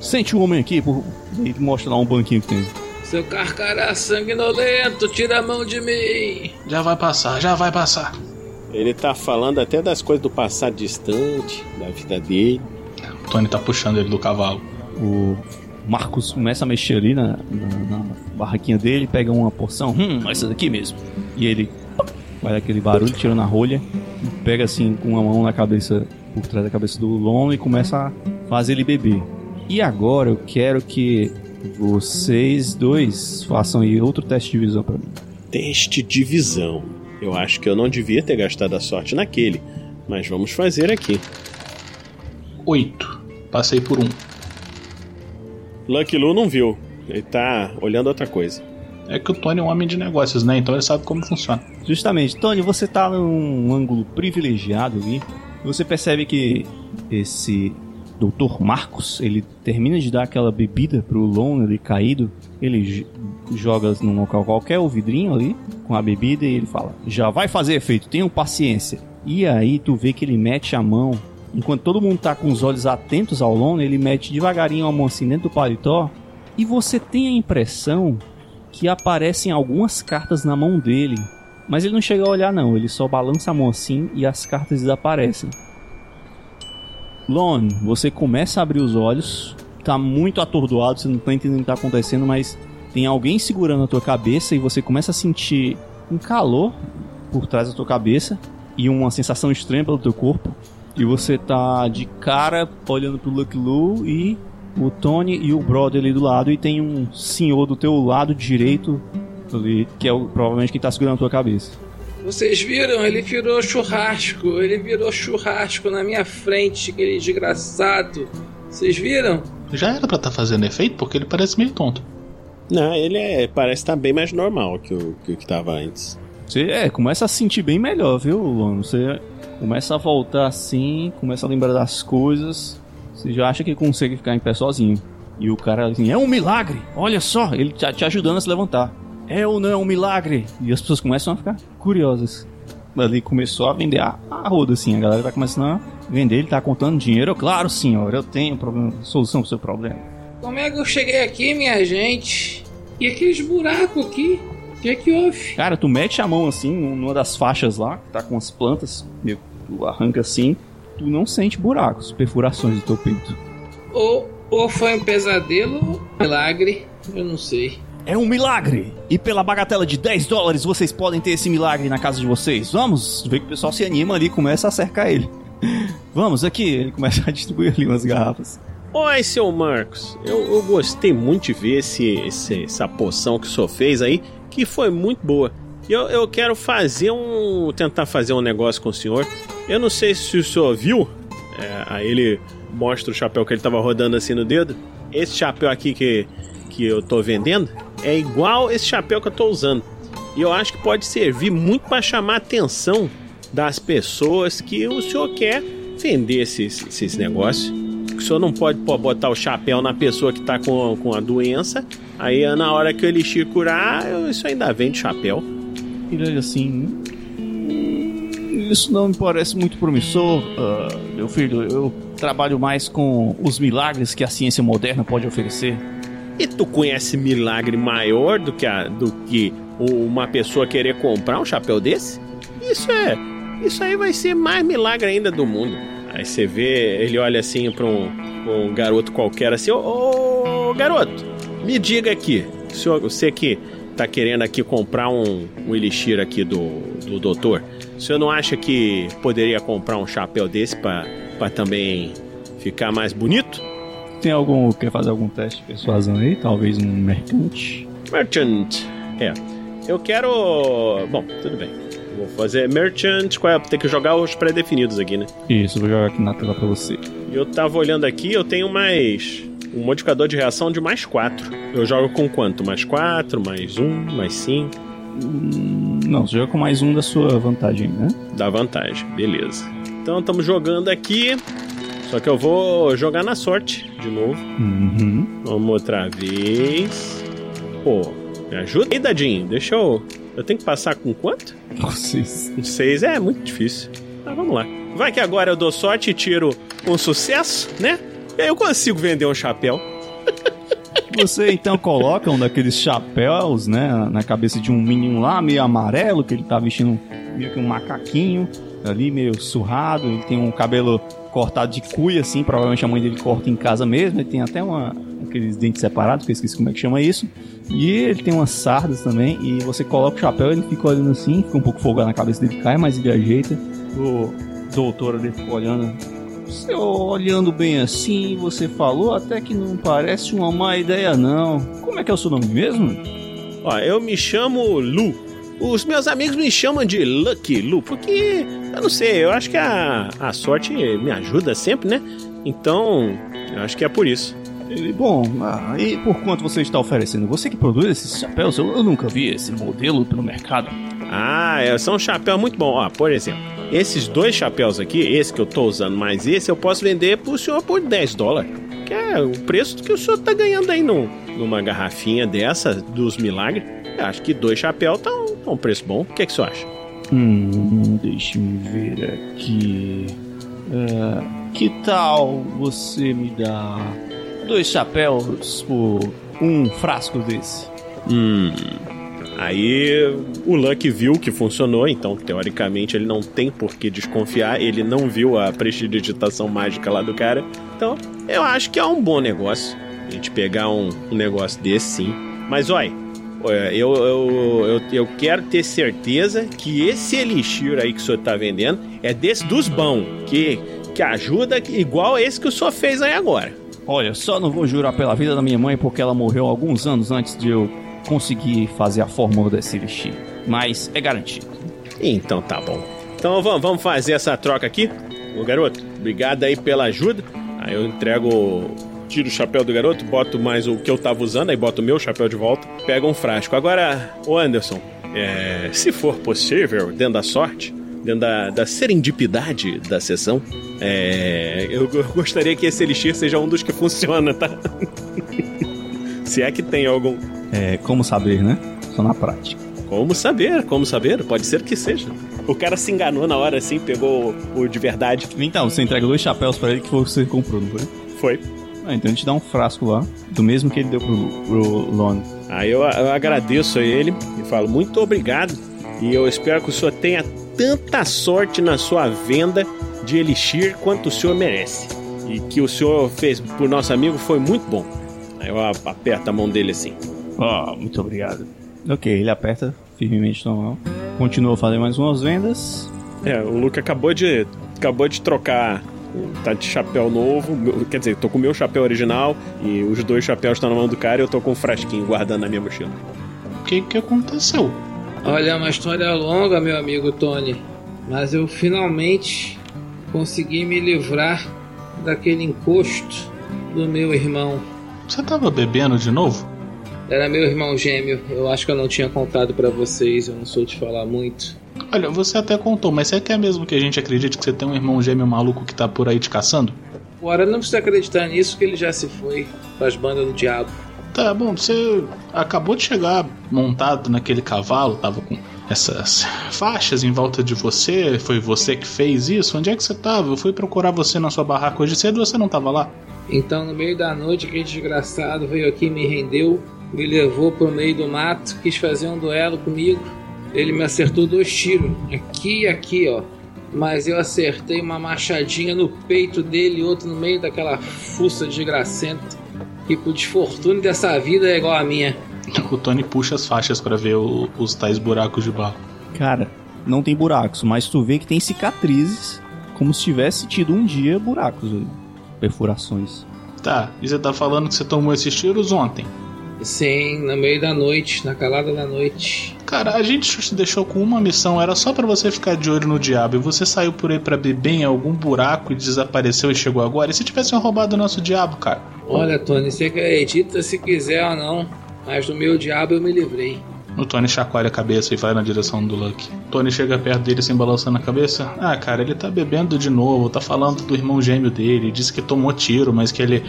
Sente o homem aqui, por... ele mostra lá um banquinho que tem. Seu carcará sanguinolento, tira a mão de mim. Já vai passar, já vai passar. Ele tá falando até das coisas do passado distante, da vida dele. O Tony tá puxando ele do cavalo. O Marcos começa a mexer ali na, na, na barraquinha dele, pega uma porção, hum, essa daqui mesmo. E ele faz aquele barulho, tirando a rolha, e pega assim com uma mão na cabeça, por trás da cabeça do Lon e começa a fazer ele beber. E agora eu quero que vocês dois façam aí outro teste de visão pra mim. Teste de visão. Eu acho que eu não devia ter gastado a sorte naquele, mas vamos fazer aqui. Oito. Passei por um. Lucky Lu não viu. Ele tá olhando outra coisa. É que o Tony é um homem de negócios, né? Então ele sabe como funciona. Justamente, Tony, você tá num ângulo privilegiado ali. Você percebe que esse Dr. Marcos, ele termina de dar aquela bebida pro Lon ali caído. Ele joga num local qualquer o vidrinho ali com a bebida e ele fala: Já vai fazer efeito, tenham paciência. E aí tu vê que ele mete a mão. Enquanto todo mundo tá com os olhos atentos ao Lon, ele mete devagarinho a mão assim dentro do paletó. E você tem a impressão que aparecem algumas cartas na mão dele. Mas ele não chega a olhar, não. Ele só balança a mão assim e as cartas desaparecem. Lon, você começa a abrir os olhos. Tá muito atordoado, você não tá entendendo o que tá acontecendo, mas tem alguém segurando a tua cabeça e você começa a sentir um calor por trás da tua cabeça e uma sensação estranha pelo teu corpo. E você tá de cara olhando pro Lucky Lu e o Tony e o brother ali do lado e tem um senhor do teu lado direito ali, que é o, provavelmente quem tá segurando a tua cabeça. Vocês viram? Ele virou churrasco. Ele virou churrasco na minha frente, aquele desgraçado. Vocês viram? Já era pra estar fazendo efeito porque ele parece meio tonto. Não, ele é, parece estar bem mais normal que o que, o que tava antes. Você é, começa a se sentir bem melhor, viu, Lon? Você começa a voltar assim, começa a lembrar das coisas. Você já acha que consegue ficar em pé sozinho. E o cara assim, é um milagre! Olha só, ele tá te ajudando a se levantar. É ou não é um milagre? E as pessoas começam a ficar curiosas. Ali começou a vender a, a roda, assim. A galera tá começando a vender, ele tá contando dinheiro. Claro, senhor, eu tenho problema, solução pro seu problema. Como é que eu cheguei aqui, minha gente? E aqueles buracos aqui? O que é que houve? Cara, tu mete a mão assim numa das faixas lá, que tá com as plantas, meio, tu arranca assim, tu não sente buracos, perfurações do teu peito. Ou, ou foi um pesadelo ou um milagre? Eu não sei. É um milagre! E pela bagatela de 10 dólares vocês podem ter esse milagre na casa de vocês. Vamos! Vê que o pessoal se anima ali e começa a cercar ele. Vamos aqui, ele começa a distribuir ali umas garrafas. Oi, seu Marcos. Eu, eu gostei muito de ver esse, esse- essa poção que o senhor fez aí, que foi muito boa. E Eu, eu quero fazer um. tentar fazer um negócio com o senhor. Eu não sei se o senhor viu. É, aí ele mostra o chapéu que ele tava rodando assim no dedo. Esse chapéu aqui que, que eu tô vendendo é igual esse chapéu que eu tô usando. E eu acho que pode servir muito para chamar a atenção das pessoas que o senhor quer vender esses, esses negócios. O senhor não pode pô, botar o chapéu na pessoa que tá com, com a doença. Aí na hora que o elixir curar, isso ainda vende chapéu. Ele olha assim. "Hum, Isso não me parece muito promissor, ah, meu filho. Eu trabalho mais com os milagres que a ciência moderna pode oferecer. E tu conhece milagre maior do que, a, do que uma pessoa querer comprar um chapéu desse? Isso é. Isso aí vai ser mais milagre ainda do mundo. Aí você vê, ele olha assim pra um, um garoto qualquer assim, ô, garoto, me diga aqui, senhor, você que tá querendo aqui comprar um, um elixir aqui do, do doutor, o senhor não acha que poderia comprar um chapéu desse pra também ficar mais bonito? Tem algum. Quer fazer algum teste de persuasão aí? Talvez um mercante? Merchant. É. Eu quero. Bom, tudo bem. Vou fazer Merchant. Qual é? Tem que jogar os pré-definidos aqui, né? Isso, vou jogar aqui na tela pra você. Eu tava olhando aqui, eu tenho mais. Um modificador de reação de mais 4. Eu jogo com quanto? Mais 4, mais 1, mais 5. Hum, Não, você joga com mais um da sua vantagem, né? Dá vantagem, beleza. Então estamos jogando aqui. Só que eu vou jogar na sorte de novo. Uhum. Vamos outra vez. Pô, me ajuda aí, Dadinho. Deixa eu. Eu tenho que passar com quanto? Vocês. Com 6 é muito difícil. Tá, vamos lá. Vai que agora eu dou sorte e tiro um sucesso, né? Eu consigo vender um chapéu. Você então coloca um daqueles chapéus, né, na cabeça de um menino lá, meio amarelo, que ele tá vestindo meio que um macaquinho, ali meio surrado, ele tem um cabelo cortado de cuia, assim, provavelmente a mãe dele corta em casa mesmo, ele tem até uma, aqueles dentes separados, que eu esqueci como é que chama isso, e ele tem umas sardas também, e você coloca o chapéu, ele fica olhando assim, fica um pouco folgado na cabeça dele, cai, mas ele ajeita, o doutor ali fica olhando, você olhando bem assim, você falou até que não parece uma má ideia não, como é que é o seu nome mesmo? Ó, eu me chamo Lu. Os meus amigos me chamam de Lucky Lu, porque eu não sei, eu acho que a, a sorte me ajuda sempre, né? Então, eu acho que é por isso. Ele, bom, ah, e por quanto você está oferecendo? Você que produz esses chapéus? Eu, eu nunca vi esse modelo pelo mercado. Ah, é, são um chapéu muito bom. Ó, por exemplo, esses dois chapéus aqui, esse que eu tô usando mais esse, eu posso vender pro senhor por 10 dólares. Que é o preço que o senhor tá ganhando aí no, numa garrafinha dessa dos milagres. Eu acho que dois chapéus tá um, tá um preço bom. O que, é que o senhor acha? Hum, deixe-me ver aqui. É, que tal você me dar dois chapéus por um frasco desse? Hum. Aí o Luck viu que funcionou, então teoricamente ele não tem por que desconfiar, ele não viu a prestidigitação mágica lá do cara. Então eu acho que é um bom negócio a gente pegar um, um negócio desse sim. Mas olha, eu, eu, eu, eu quero ter certeza que esse elixir aí que o senhor tá vendendo é desse dos bons, que, que ajuda igual esse que o senhor fez aí agora. Olha, só não vou jurar pela vida da minha mãe porque ela morreu alguns anos antes de eu conseguir fazer a fórmula desse elixir. Mas é garantido. Então tá bom. Então vamos, vamos fazer essa troca aqui. Ô garoto, obrigado aí pela ajuda. Aí eu entrego tiro o chapéu do garoto, boto mais o que eu tava usando, aí boto o meu chapéu de volta, pega um frasco. Agora, o Anderson, é, se for possível, dentro da sorte, dentro da, da serendipidade da sessão, é, eu, eu gostaria que esse elixir seja um dos que funciona, tá? se é que tem algum. É, como saber, né? Só na prática. Como saber, como saber? Pode ser que seja. O cara se enganou na hora assim, pegou o de verdade. Então, você entrega dois chapéus pra ele que você comprou, não foi? Foi. Ah, então a gente dá um frasco lá, do mesmo que ele deu pro, pro Lone. Aí eu, eu agradeço a ele e falo muito obrigado. E eu espero que o senhor tenha tanta sorte na sua venda de Elixir quanto o senhor merece. E que o senhor fez por nosso amigo foi muito bom. Aí eu aperto a mão dele assim. Ah, muito obrigado. Ok, ele aperta firmemente sua mão. Continua fazendo mais umas vendas. É, o Luke acabou de acabou de trocar tá de chapéu novo, quer dizer, tô com o meu chapéu original e os dois chapéus estão na mão do cara e eu tô com um frasquinho guardando na minha mochila. O que que aconteceu? Olha, é uma história longa, meu amigo Tony. Mas eu finalmente consegui me livrar daquele encosto do meu irmão. Você tava bebendo de novo? Era meu irmão gêmeo. Eu acho que eu não tinha contado pra vocês. Eu não sou de falar muito. Olha, você até contou, mas você quer mesmo que a gente acredite que você tem um irmão gêmeo maluco que tá por aí te caçando? Agora não precisa acreditar nisso que ele já se foi para as bandas do diabo. Tá bom, você acabou de chegar montado naquele cavalo, tava com essas faixas em volta de você, foi você que fez isso? Onde é que você tava? Eu fui procurar você na sua barraca hoje cedo e você não tava lá. Então, no meio da noite, aquele desgraçado veio aqui, me rendeu, me levou pro meio do mato, quis fazer um duelo comigo. Ele me acertou dois tiros, aqui e aqui, ó. Mas eu acertei uma machadinha no peito dele e outro no meio daquela fuça desgracenta. Que por desfortuna dessa vida é igual a minha. O Tony puxa as faixas pra ver o- os tais buracos de barro. Cara, não tem buracos, mas tu vê que tem cicatrizes, como se tivesse tido um dia buracos, ali, perfurações. Tá, e você tá falando que você tomou esses tiros ontem? Sim, no meio da noite, na calada da noite. Cara, a gente te deixou com uma missão, era só pra você ficar de olho no diabo. E você saiu por aí pra beber em algum buraco e desapareceu e chegou agora. E se tivessem roubado o nosso diabo, cara? Olha, Tony, você acredita se quiser ou não, mas do meu diabo eu me livrei. O Tony chacoalha a cabeça e vai na direção do Lucky. Tony chega perto dele sem balançando a cabeça. Ah, cara, ele tá bebendo de novo, tá falando do irmão gêmeo dele, disse que tomou tiro, mas que ele.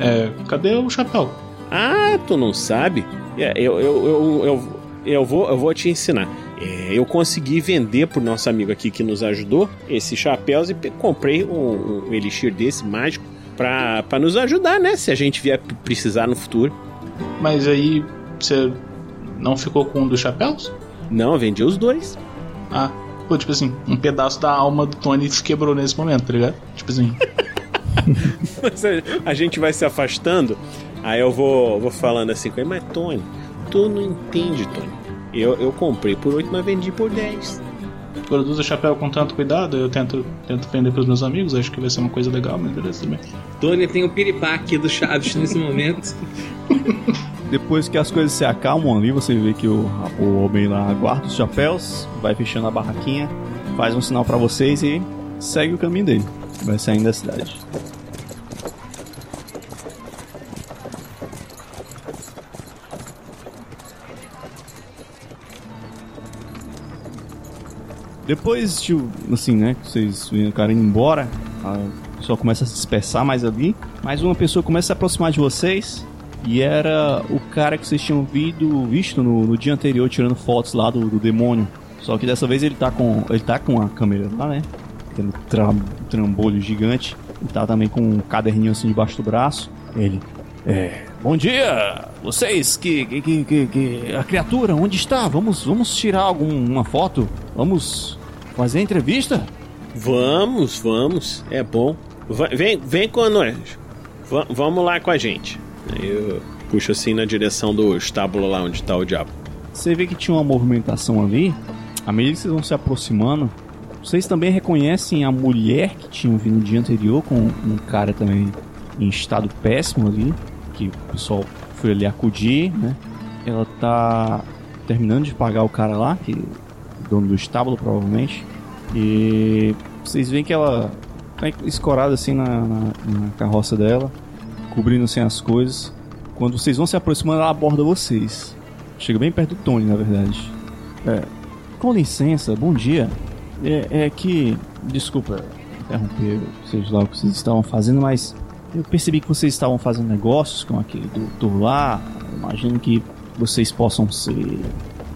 É. Cadê o chapéu? Ah, tu não sabe? É, eu, eu, eu, eu, eu vou, eu vou te ensinar. É, eu consegui vender pro nosso amigo aqui que nos ajudou esses chapéus e comprei um, um elixir desse mágico pra nos ajudar, né? Se a gente vier precisar no futuro. Mas aí você não ficou com um dos chapéus? Não, eu vendi os dois. Ah, pô, tipo assim, um pedaço da alma do Tony se quebrou nesse momento, tá ligado? Tipo assim. Mas a- a gente vai se afastando, aí eu vou, vou falando assim com ele, mas Tony, tu não entende, Tony. Eu, eu comprei por 8, mas vendi por 10. Produz o chapéu com tanto cuidado, eu tento, tento vender pros meus amigos, acho que vai ser uma coisa legal, mas beleza também. Tony tem o piripaque do Chaves nesse momento. Depois que as coisas se acalmam ali, você vê que o, o homem lá guarda os chapéus, vai fechando a barraquinha, faz um sinal pra vocês e segue o caminho dele. Vai saindo da cidade. Depois de, assim, né, que vocês indo embora, a pessoa começa a se dispersar mais ali, mais uma pessoa começa a se aproximar de vocês, e era o cara que vocês tinham visto no, no dia anterior tirando fotos lá do, do demônio. Só que dessa vez ele tá com. ele tá com a câmera lá, né? Tendo tra, trambolho gigante. E tá também com um caderninho assim debaixo do braço. Ele. É. Bom dia! Vocês que, que, que, que- a criatura, onde está? Vamos, vamos tirar alguma foto? Vamos fazer a entrevista? Vamos, vamos, é bom. Va- Vem, vem com nós. Va- vamos lá com a gente. Aí eu puxo assim na direção do estábulo lá onde tá o diabo. Você vê que tinha uma movimentação ali. À medida que vocês vão se aproximando, vocês também reconhecem a mulher que tinham vindo no dia anterior com um cara também em estado péssimo ali, que o pessoal foi ali acudir, né? Ela tá terminando de pagar o cara lá, que dono do estábulo provavelmente. E vocês veem que ela tá escorada assim na, na- na carroça dela, cobrindo assim as coisas. Quando vocês vão se aproximando, ela aborda vocês. Chega bem perto do Tony, na verdade. É, com licença, bom dia. É, é que. Desculpa interromper, seja lá o que vocês estavam fazendo, mas eu percebi que vocês estavam fazendo negócios com aquele doutor lá. Imagino que vocês possam ser,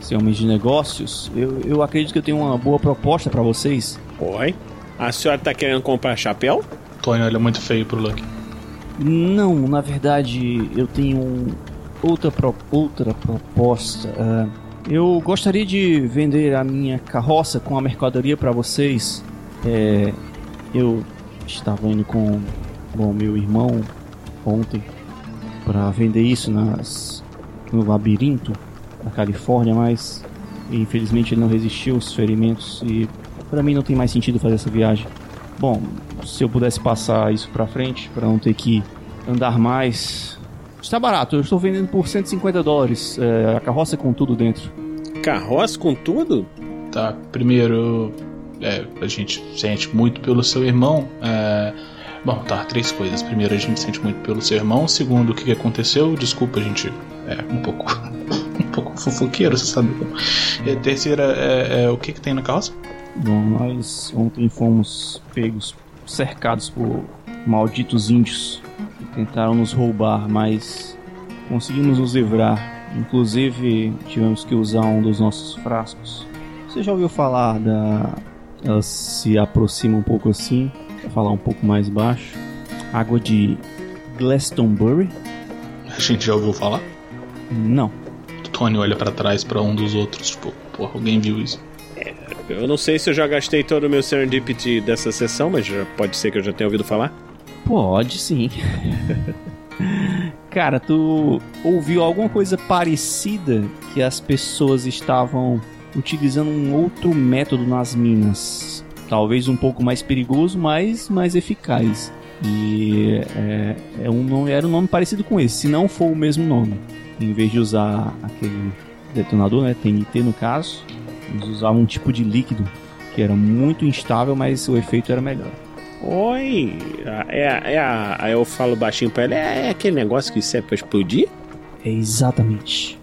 ser homens de negócios. Eu, eu acredito que eu tenho uma boa proposta para vocês. Oi? A senhora tá querendo comprar chapéu? Tony olha muito feio pro Lucky. Não, na verdade, eu tenho outra, pro- outra proposta. Ah, eu gostaria de vender a minha carroça com a mercadoria para vocês. É, eu estava indo com bom, meu irmão ontem para vender isso nas, no labirinto da Califórnia, mas infelizmente ele não resistiu aos ferimentos e para mim não tem mais sentido fazer essa viagem. Bom, se eu pudesse passar isso pra frente, pra não ter que andar mais. Está barato, eu estou vendendo por 150 dólares. é, a carroça com tudo dentro. Carroça com tudo? Tá, primeiro, é, a gente sente muito pelo seu irmão. é, bom, tá, três coisas. Primeiro, a gente sente muito pelo seu irmão. Segundo, o que, que aconteceu? Desculpa, a gente é um pouco. Um pouco fofoqueiro, você sabe. E a terceira, é, é, o que, que tem na carroça? Bom, nós ontem fomos pegos, cercados por malditos índios que tentaram nos roubar, mas conseguimos nos livrar. Inclusive, tivemos que usar um dos nossos frascos. Você já ouviu falar da. Ela se aproxima um pouco assim, pra falar um pouco mais baixo. Água de Glastonbury? A gente já ouviu falar? Não. O Tony olha pra trás pra um dos outros, tipo, porra, alguém viu isso. Eu não sei se eu já gastei todo o meu Serendipity dessa sessão, mas já pode ser que eu já tenha ouvido falar. Pode sim. Cara, tu ouviu alguma coisa parecida que as pessoas estavam utilizando um outro método nas minas? Talvez um pouco mais perigoso, mas mais eficaz. E é, é um nome, era um nome parecido com esse, se não for o mesmo nome. Em vez de usar aquele detonador, né, TNT no caso, eles usavam um tipo de líquido que era muito instável, mas o efeito era melhor. Oi! É, é a. Aí eu falo baixinho pra ela: é, é aquele negócio que é pra explodir? É exatamente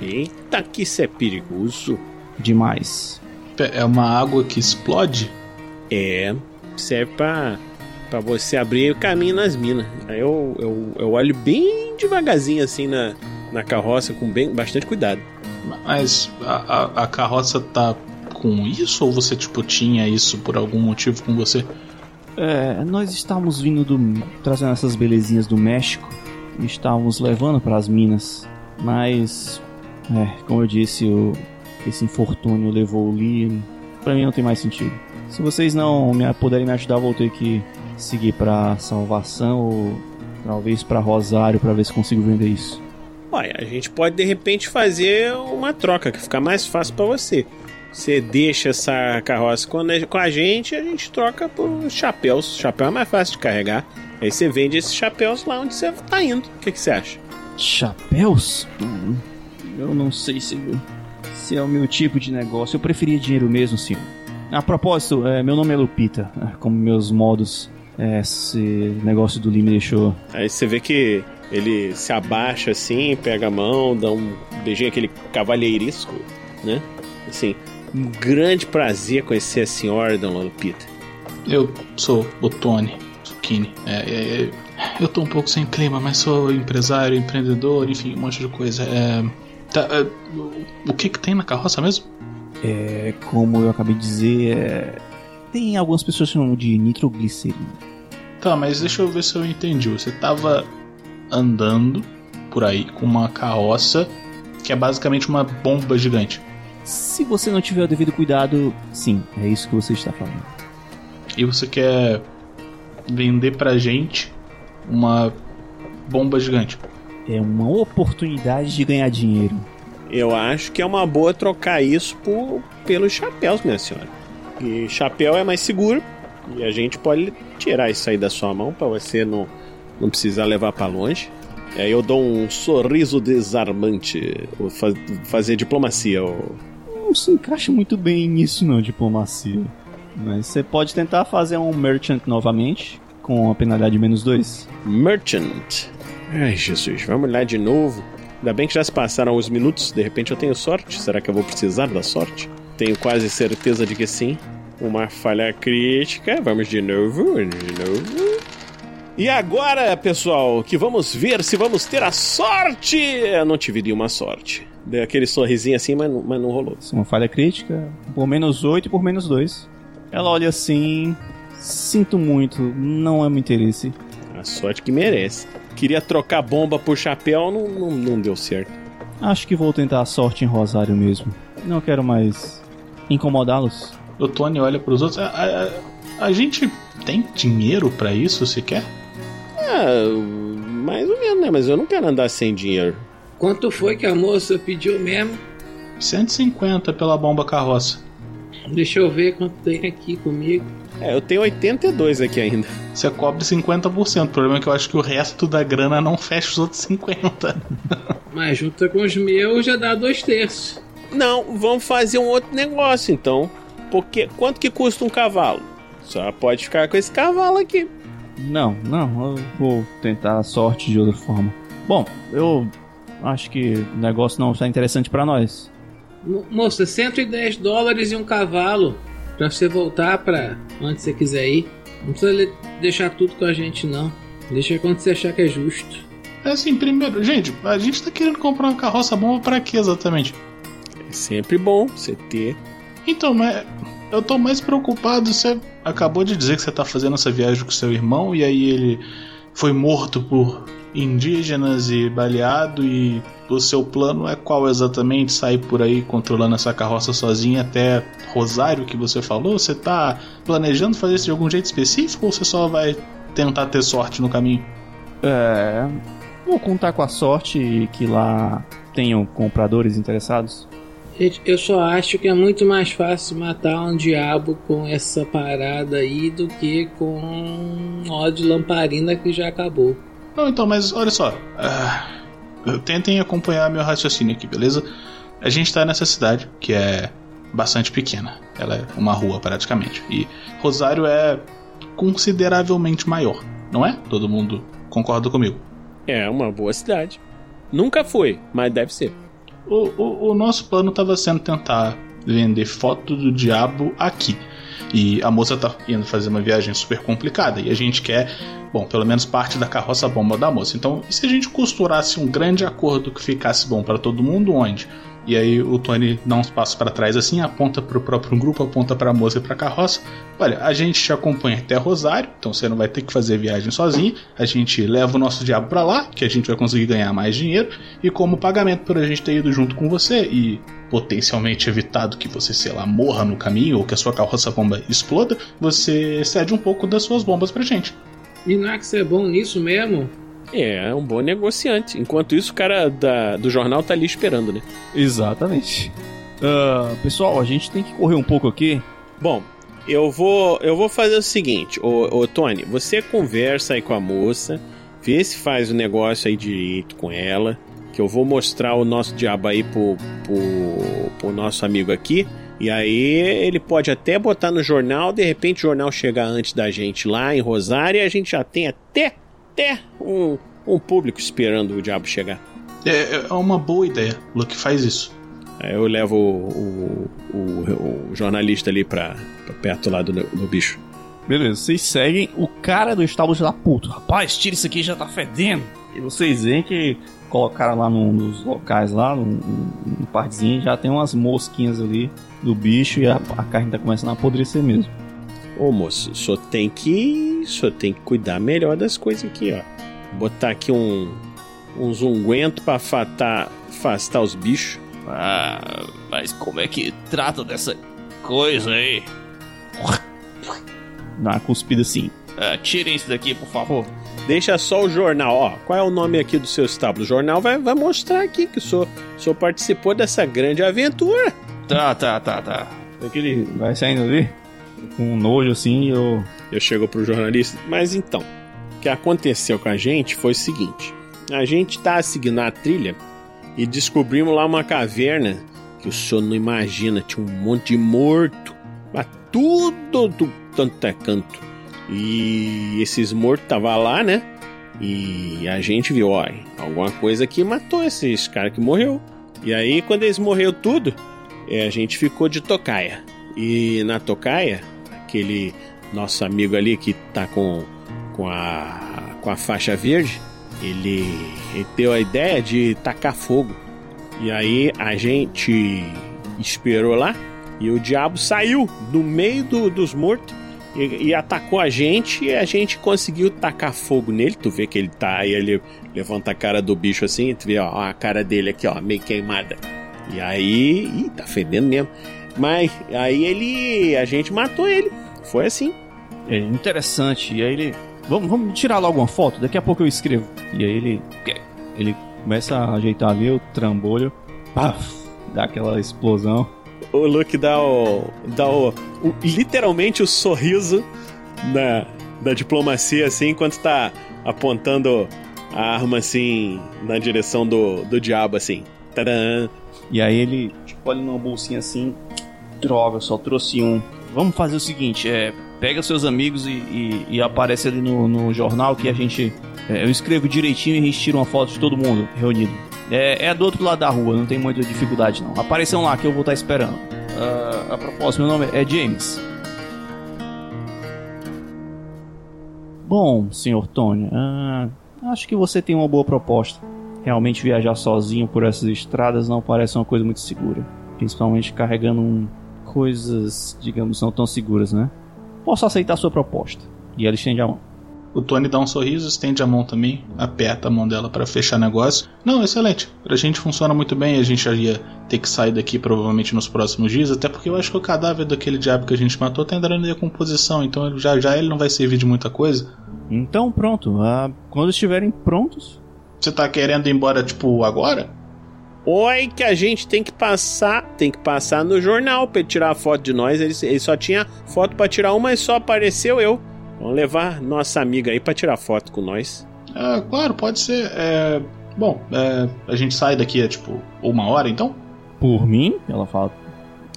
Eita, que isso é perigoso. demais. É uma água que explode? É, serve pra, pra você abrir o caminho nas minas. Aí eu, eu, eu olho bem devagarzinho assim na, na carroça, com bem, bastante cuidado. Mas a, a, a carroça tá com isso ou você tipo tinha isso por algum motivo com você? É, nós estávamos vindo do. trazendo essas belezinhas do México e estávamos levando para as minas. Mas, é, como eu disse, o, esse infortúnio levou o Lee. Pra mim não tem mais sentido. Se vocês não me, puderem me ajudar, eu vou ter que seguir pra Salvação ou talvez pra Rosário pra ver se consigo vender isso. Olha, a gente pode de repente fazer uma troca que fica mais fácil para você. Você deixa essa carroça com a- gente e a gente troca por chapéus. Chapéu é mais fácil de carregar. Aí você vende esses chapéus lá onde você tá indo. O que, que você acha? Chapéus? Hum, eu não sei se, se é o meu tipo de negócio. Eu preferia dinheiro mesmo, senhor. A propósito, é, meu nome é Lupita. É, Como meus modos, é, esse negócio do Lee me deixou. Aí você vê que ele se abaixa assim, pega a mão, dá um beijinho aquele cavalheirisco, né? Assim, um grande prazer conhecer a senhora, Dona Lupita. Eu sou o Tony Zucchini. É, é, é, eu tô um pouco sem clima, mas sou empresário, empreendedor, enfim, um monte de coisa. É, tá, é, o- que que tem na carroça mesmo? É, como eu acabei de dizer, é, tem algumas pessoas que chamam de nitroglicerina. Tá, mas deixa eu ver se eu entendi. Você tava andando por aí com uma carroça que é basicamente uma bomba gigante. Se você não tiver o devido cuidado, sim, é isso que você está falando. E você quer vender pra gente uma bomba gigante. É uma oportunidade de ganhar dinheiro. Eu acho que é uma boa trocar isso por, pelos chapéus, minha senhora. E chapéu é mais seguro e a gente pode tirar isso aí da sua mão pra você não, não precisar levar pra longe. Aí eu dou um sorriso desarmante, ou fa- fazer diplomacia. ou- Não se encaixa muito bem nisso, não, diplomacia. Mas você pode tentar fazer um merchant novamente, com a penalidade menos dois. Merchant. Ai, Jesus, vamos lá de novo. Ainda bem que já se passaram os minutos, de repente eu tenho sorte. Será que eu vou precisar da sorte? Tenho quase certeza de que sim. Uma falha crítica. Vamos de novo, de novo. E agora, pessoal, que vamos ver se vamos ter a sorte. Eu não tive nenhuma sorte. Dei aquele sorrisinho assim, mas, não- mas não rolou. Isso é uma falha crítica, por menos 8 e por menos 2. Ela olha assim. Sinto muito, não é meu interesse. A sorte que merece. Queria trocar bomba por chapéu, não, não, não deu certo. Acho que vou tentar a sorte em Rosário mesmo. Não quero mais incomodá-los. O Tony olha pros outros. A, a- a gente tem dinheiro pra isso sequer? Ah, mais ou menos, né? Mas eu não quero andar sem dinheiro. Quanto foi que a moça pediu mesmo? 150 pela bomba carroça. Deixa eu ver quanto tem aqui comigo. É, eu tenho 82 aqui ainda. Você cobre 50%. O problema é que eu acho que o resto da grana não fecha os outros 50%. Mas junta com os meus já dá dois terços. Não, vamos fazer um outro negócio então. Porque quanto que custa um cavalo? Só pode ficar com esse cavalo aqui. Não, não, eu vou tentar a sorte de outra forma. Bom, eu acho que o negócio não está interessante pra nós. Mo- Moça, 110 dólares e um cavalo pra você voltar pra onde você quiser ir. Não precisa deixar tudo com a gente, não. Deixa quando você achar que é justo. É assim, primeiro, gente, a gente tá querendo comprar uma carroça bomba pra quê exatamente? É sempre bom você ter. Então, mas eu tô mais preocupado. Você acabou de dizer que você tá fazendo essa viagem com seu irmão e aí ele foi morto por indígenas e baleado e o seu plano é qual exatamente? Sair por aí controlando essa carroça sozinha até Rosário que você falou? Você tá planejando fazer isso de algum jeito específico ou você só vai tentar ter sorte no caminho? É. Vou contar com a sorte que lá tenham compradores interessados. Gente, eu só acho que é muito mais fácil matar um diabo com essa parada aí do que com um ó de lamparina que já acabou. Não, então, mas olha só. ah, tentem acompanhar meu raciocínio aqui, beleza? A gente tá nessa cidade que é bastante pequena. Ela é uma rua praticamente. E Rosário é consideravelmente maior, não é? Todo mundo concorda comigo. É uma boa cidade. Nunca foi, mas deve ser. O, o, o nosso plano estava sendo tentar vender foto do diabo aqui. E a moça tá indo fazer uma viagem super complicada. E a gente quer, bom, pelo menos parte da carroça bomba da moça. Então, e se a gente costurasse um grande acordo que ficasse bom para todo mundo, onde E aí o Tony dá uns passos para trás assim, aponta pro próprio grupo, aponta pra moça e pra carroça. Olha, a gente te acompanha até Rosário, então você não vai ter que fazer viagem sozinho. A gente leva o nosso diabo pra lá, que a gente vai conseguir ganhar mais dinheiro. E como pagamento por a gente ter ido junto com você e potencialmente evitado que você, sei lá, morra no caminho ou que a sua carroça bomba exploda, você cede um pouco das suas bombas pra gente. E não é que você é bom nisso mesmo? É, é um bom negociante. Enquanto isso, o cara da, do jornal tá ali esperando, né? Exatamente. Ah, pessoal, a gente tem que correr um pouco aqui. Bom, eu vou, eu vou fazer o seguinte, ô, ô Tony, você conversa aí com a moça, vê se faz o negócio aí direito com ela, que eu vou mostrar o nosso diabo aí pro, pro, pro nosso amigo aqui. E aí ele pode até botar no jornal, de repente o jornal chegar antes da gente lá em Rosário e a gente já tem até, até um, um público esperando o diabo chegar. É, é uma boa ideia, Luke, faz isso. Aí eu levo o, o, o- o jornalista ali pra, pra perto lá do, do bicho. Beleza, vocês seguem o cara do estábulo já tá puto. Rapaz, tira isso aqui, já tá fedendo. E vocês veem que colocaram lá num dos locais lá, num, num partezinho, já tem umas mosquinhas ali do bicho e a, a carne tá começando a apodrecer mesmo. Ô moço, só tem que. Só tem que cuidar melhor das coisas aqui, ó. Botar aqui um. uns ungüento pra afastar, afastar os bichos. Ah, mas como é que trata dessa coisa aí? Dá uma cuspida assim. Ah, tirem isso daqui, por favor. Deixa só o jornal, ó. Qual é o nome aqui do seu estábulo? O jornal vai, vai mostrar aqui que o senhor, o senhor participou dessa grande aventura. Tá, tá, tá, tá. Aquele vai saindo ali com nojo assim eu. Eu chego pro jornalista. Mas então, o que aconteceu com a gente foi o seguinte: a gente tá seguindo a trilha e descobrimos lá uma caverna que o senhor não imagina, tinha um monte de morto, mas tudo do tanto é canto. E esses mortos tava lá, né? E a gente viu, ó, alguma coisa que matou esses caras que morreu. E aí, quando eles morreu tudo, é, a gente ficou de tocaia. E na tocaia, aquele nosso amigo ali que tá com, com, a, com a faixa verde, ele, ele deu a ideia de tacar fogo. E aí a gente esperou lá e o diabo saiu do meio do- dos mortos e, e atacou a gente e a gente conseguiu tacar fogo nele. Tu vê que ele tá aí, ele levanta a cara do bicho assim, tu vê ó, a cara dele aqui, ó, meio queimada. E aí, ih, tá fedendo mesmo. Mas aí ele, a gente matou ele. Foi assim. É interessante. E aí ele. Vamos, vamos tirar logo uma foto, daqui a pouco eu escrevo. E aí ele. Ele começa a ajeitar ali o trambolho. Paf! Dá aquela explosão. O Luke dá o. dá o. o- literalmente o sorriso da, da diplomacia, assim, enquanto tá apontando a arma assim na direção do, do diabo, assim. Tadã! E aí ele, tipo, olha numa bolsinha assim. Droga, só trouxe um. Vamos fazer o seguinte, é. Pega seus amigos e, e- e aparece ali no, no jornal que a gente. é, eu escrevo direitinho e a gente tira uma foto de todo mundo reunido. É, é do outro lado da rua, não tem muita dificuldade não. Apareçam lá que eu vou estar esperando. Ah, a propósito, meu nome é James. Bom, senhor Tony, ah, acho que você tem uma boa proposta. Realmente viajar sozinho por essas estradas não parece uma coisa muito segura. Principalmente carregando um- coisas, digamos, não tão seguras, né? Posso aceitar sua proposta. E ela estende a mão. O Tony dá um sorriso, estende a mão também, aperta a mão dela para fechar negócio. Não, excelente. Pra gente funciona muito bem. A gente já ia ter que sair daqui provavelmente nos próximos dias, até porque eu acho que o cadáver daquele diabo que a gente matou tá entrando em decomposição, então já já ele não vai servir de muita coisa. Então pronto, ah, quando estiverem prontos, Você tá querendo ir embora, tipo, agora? Oi, que a gente tem que passar, tem que passar no jornal pra ele tirar a foto de nós. Ele, ele só tinha foto pra tirar uma e só apareceu eu. Vamos levar nossa amiga aí pra tirar foto com nós. É, claro, pode ser. É, bom, é, a gente sai daqui a tipo uma hora então? por mim, ela fala,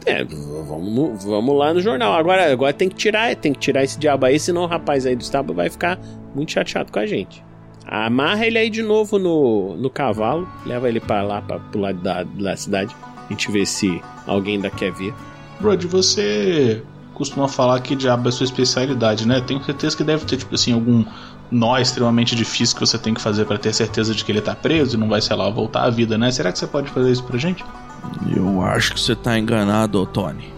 É, vamos, vamos lá no jornal. Agora, agora tem que tirar, tem que tirar esse diabo aí, senão o rapaz aí do estábulo vai ficar muito chateado com a gente. Amarra ele aí de novo no, no cavalo, leva ele pra lá, pra, pro lado da, da cidade. A gente vê se alguém ainda quer ver. Brody, você costuma falar que diabo é sua especialidade, né? Tenho certeza que deve ter, tipo assim, algum nó extremamente difícil que você tem que fazer para ter certeza de que ele tá preso e não vai, sei lá, voltar à vida, né? Será que você pode fazer isso pra gente? Eu acho que você tá enganado, Tony.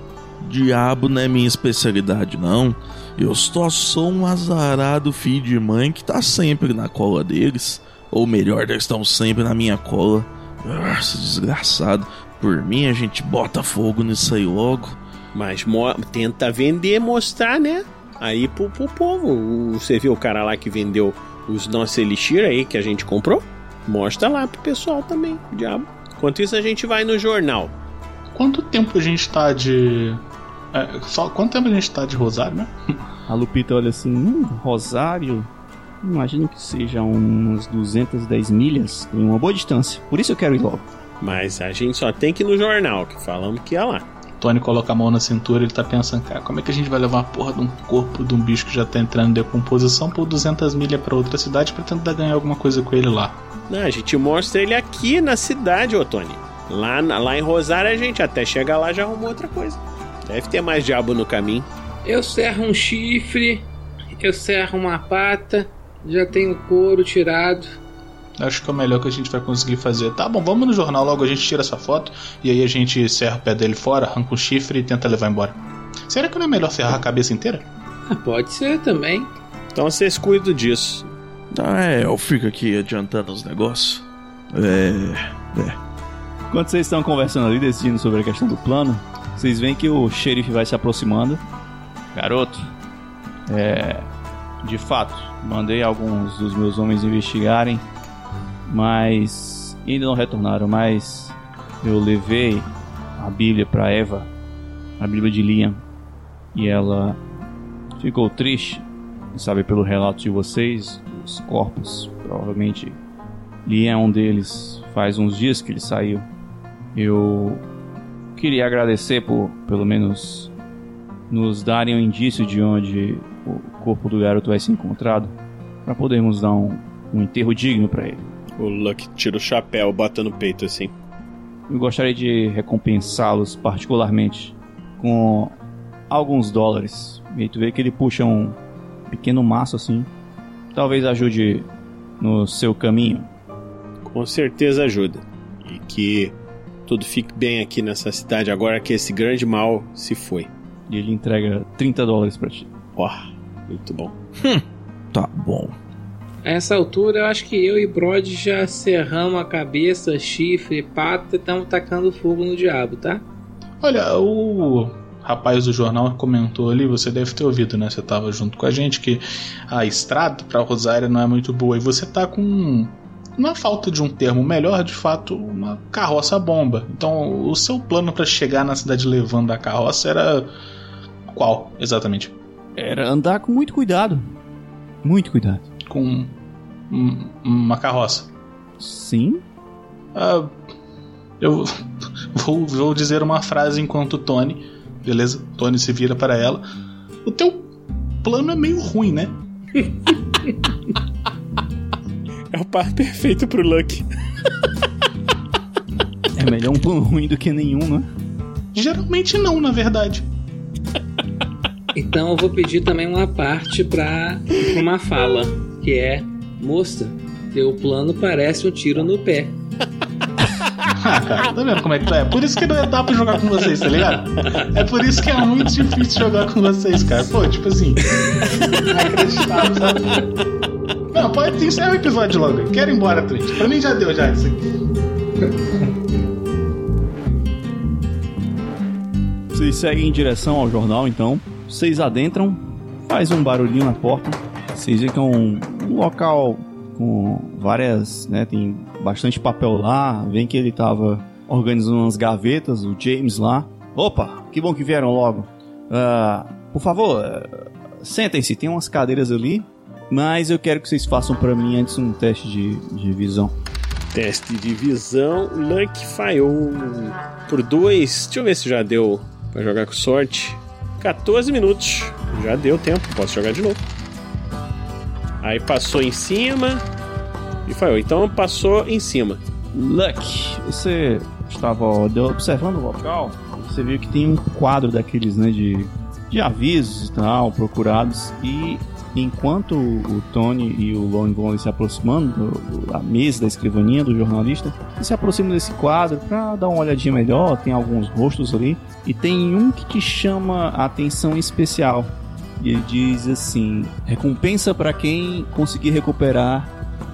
Diabo não é minha especialidade, não. Eu só sou um azarado filho de mãe que tá sempre na cola deles. Ou melhor, eles estão sempre na minha cola. Nossa, desgraçado. Por mim, a gente bota fogo nisso aí logo. Mas mo- tenta vender, mostrar, né? Aí pro, pro povo. O- Você viu o cara lá que vendeu os nossos elixir aí que a gente comprou? Mostra lá pro pessoal também, diabo. Enquanto isso, a gente vai no jornal. Quanto tempo a gente tá de. É, só, quanto tempo a gente tá de Rosário, né? A Lupita olha assim, hum, Rosário, imagino que seja uns 210 milhas, em uma boa distância. Por isso eu quero ir logo. Mas a gente só tem que ir no jornal, que falamos que ia lá. Tony coloca a mão na cintura e ele tá pensando, cara, como é que a gente vai levar a porra de um corpo de um bicho que já tá entrando em decomposição por 200 milhas pra outra cidade pra tentar ganhar alguma coisa com ele lá? Não, a gente mostra ele aqui na cidade, ô Tony. Lá, lá em Rosário, a gente até chegar lá já arrumou outra coisa. Deve ter mais diabo no caminho. Eu serro um chifre, eu serro uma pata, já tenho couro tirado. Acho que é o melhor que a gente vai conseguir fazer. Tá bom, vamos no jornal logo, a gente tira essa foto e aí a gente serra o pé dele fora, arranca o chifre e tenta levar embora. Será que não é melhor serrar a cabeça inteira? Ah, pode ser também. Então vocês cuidam disso. Ah, é, eu fico aqui adiantando os negócios. É. Enquanto vocês estão conversando ali, decidindo sobre a questão do plano, vocês veem que o xerife vai se aproximando. Garoto, é. De fato, mandei alguns dos meus homens investigarem, mas ainda não retornaram. Mas eu levei a Bíblia para Eva, a Bíblia de Liam, e ela ficou triste, sabe, pelo relato de vocês, os corpos, provavelmente Liam é um deles. Faz uns dias que ele saiu. Eu queria agradecer por, pelo menos, nos darem um indício de onde o corpo do garoto vai ser encontrado, para podermos dar um, um enterro digno para ele. O Luck tira o chapéu, bota no peito assim. Eu gostaria de recompensá-los particularmente com alguns dólares. E tu vê que ele puxa um pequeno maço assim. Talvez ajude no seu caminho. Com certeza ajuda. E que tudo fique bem aqui nessa cidade agora que esse grande mal se foi. E ele entrega 30 dólares para ti. Ó, muito bom. Tá bom. A essa altura, eu acho que eu e Brod já serramos a cabeça, chifre, pata e estamos tacando fogo no diabo, tá? Olha, o rapaz do jornal comentou ali, você deve ter ouvido, né? Você tava junto com a gente, que a estrada pra Rosário não é muito boa e você tá com. Na falta de um termo melhor, de fato, uma carroça bomba. Então, o seu plano pra chegar na cidade levando a carroça era. Qual, exatamente? Era andar com muito cuidado. Muito cuidado. Com um- uma carroça. Sim? Ah, eu vou, vou dizer uma frase enquanto Tony, beleza? Tony se vira para ela. O teu plano é meio ruim, né? O par perfeito pro Luck. É melhor um plano ruim do que nenhum, né? Geralmente não, na verdade. Então eu vou pedir também uma parte pra, pra uma fala, que é: Moça, teu plano parece um tiro no pé. Ah, cara, tá vendo como é que tá? É por isso que não é dá pra jogar com vocês, tá ligado? É por isso que é muito difícil jogar com vocês, cara. Pô, tipo assim. Inacreditável, sabe? Não, pode encerrar o episódio logo. Quero ir embora, Trent. Pra mim já deu já isso aqui. Vocês seguem em direção ao jornal, então. Vocês adentram, faz um barulhinho na porta. Vocês que é um, um local com várias, né, tem bastante papel lá. Vem que ele tava organizando umas gavetas, o James lá. Opa, que bom que vieram logo. Ah, por favor, eh, sentem-se, tem umas cadeiras ali. Mas eu quero que vocês façam pra mim antes um teste de, de visão. Teste de visão, Luck falhou por dois. Deixa eu ver se já deu pra jogar com sorte. 14 minutos. Já deu tempo, posso jogar de novo. Aí passou em cima e falhou. Então passou em cima. Luck, você estava observando o local, você viu que tem um quadro daqueles, né, de, de avisos e tal, procurados, e enquanto o Tony e o Lone vão se aproximando do- da mesa, da escrivaninha do jornalista, se aproximam desse quadro pra dar uma olhadinha melhor. Tem alguns rostos ali e tem um que te chama a atenção especial. Ele diz assim: recompensa para quem conseguir recuperar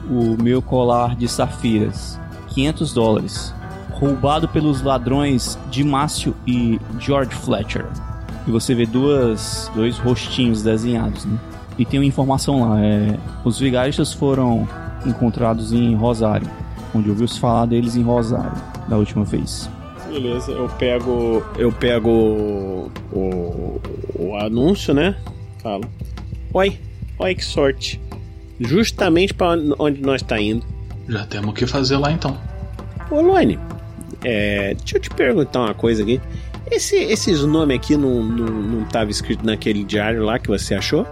o meu colar de safiras, 500 dólares, roubado pelos ladrões de Márcio e George Fletcher. E você vê duas, dois rostinhos desenhados, né? E tem uma informação lá, é, os vigaristas foram encontrados em Rosário, onde ouviu-se falar deles em Rosário, da última vez. Beleza, eu pego. Eu pego o, o, o anúncio, né? Falo. Oi, oi, que sorte. Justamente para onde nós tá indo. Já temos o que fazer lá então. Ô, Lone, é, deixa eu te perguntar uma coisa aqui. Esse, esses nomes aqui não, não, não tava escrito naquele diário lá que você achou?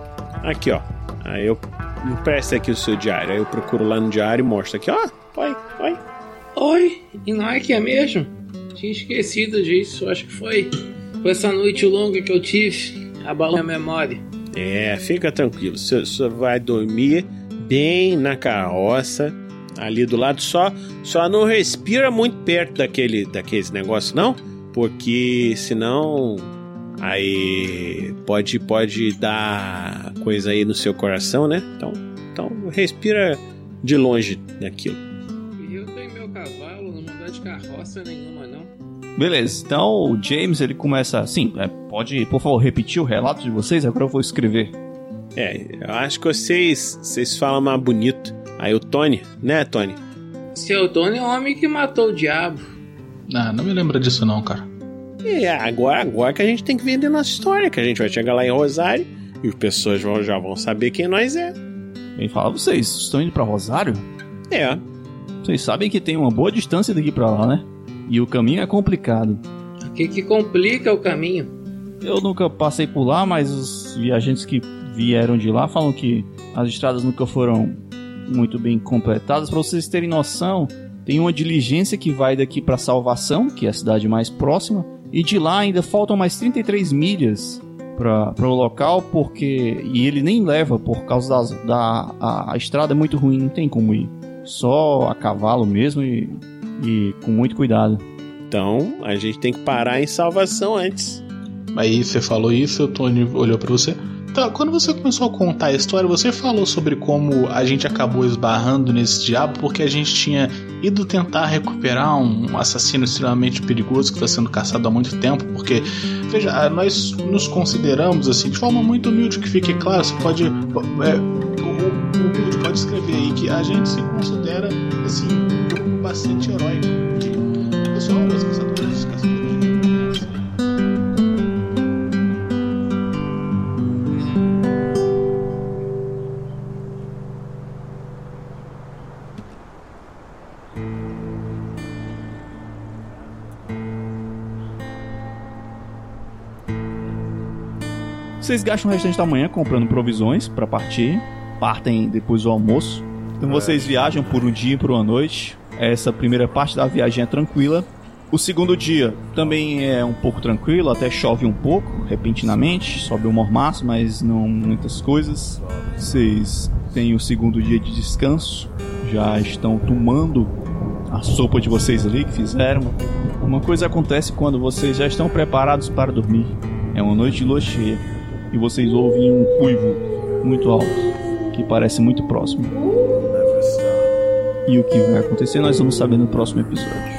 Aqui, ó. Aí eu. Me presta aqui o seu diário. Aí eu procuro lá no diário e mostro aqui, ó. Oi, oi. Oi, e não é que é mesmo? Tinha esquecido disso, acho que foi. Foi essa noite longa que eu tive, abalou minha memória. É, fica tranquilo. Você você vai dormir bem na carroça, ali do lado. Só, só não respira muito perto daquele, daqueles negócios, não, porque senão aí pode, pode dar coisa aí no seu coração, né? Então, então respira de longe daquilo. Eu tenho meu cavalo, não mudar de carroça nenhuma, não. Beleza, então o James ele começa assim: é, pode, por favor, repetir o relato de vocês? Agora eu vou escrever. É, eu acho que vocês, vocês falam mais bonito. Aí o Tony, né, Tony? Seu Tony é o homem que matou o diabo. Ah, não me lembra disso não, cara. É, agora, agora que a gente tem que vender nossa história, que a gente vai chegar lá em Rosário e as pessoas vão- já vão saber quem nós é. Bem, fala vocês, estão indo pra Rosário? É, Vocês sabem que tem uma boa distância daqui pra lá, né? E o caminho é complicado. O que que complica o caminho? Eu nunca passei por lá, mas os viajantes que vieram de lá falam que as estradas nunca foram muito bem completadas. Pra vocês terem noção, tem uma diligência que vai daqui pra Salvação, que é a cidade mais próxima, e de lá ainda faltam mais 33 milhas para o local, porque e ele nem leva por causa das, da a, a estrada é muito ruim, não tem como ir. Só a cavalo mesmo e, e com muito cuidado. então a gente tem que parar em salvação antes. Aí você falou isso, o Tony olhou pra você. Tá, quando você começou a contar a história, você falou sobre como a gente acabou esbarrando nesse diabo porque a gente tinha ido tentar recuperar um assassino extremamente perigoso que está sendo caçado há muito tempo. Porque, veja, nós nos consideramos assim, de forma muito humilde, que fique claro, você pode. É, humilde pode escrever aí que a gente se considera assim, um bastante heróico. Que, pessoal, os caçadores, os caçadores Vocês gastam o restante da manhã comprando provisões para partir, partem depois do almoço. Então vocês viajam por um dia e por uma noite. Essa primeira parte da viagem é tranquila. O segundo dia também é um pouco tranquilo, até chove um pouco, repentinamente, sobe o mormaço, mas não muitas coisas. Vocês têm o segundo dia de descanso, já estão tomando a sopa de vocês ali que fizeram. Uma coisa acontece quando vocês já estão preparados para dormir. É uma noite de lua cheia e vocês ouvem um uivo muito alto que parece muito próximo. E o que vai acontecer nós vamos saber no próximo episódio.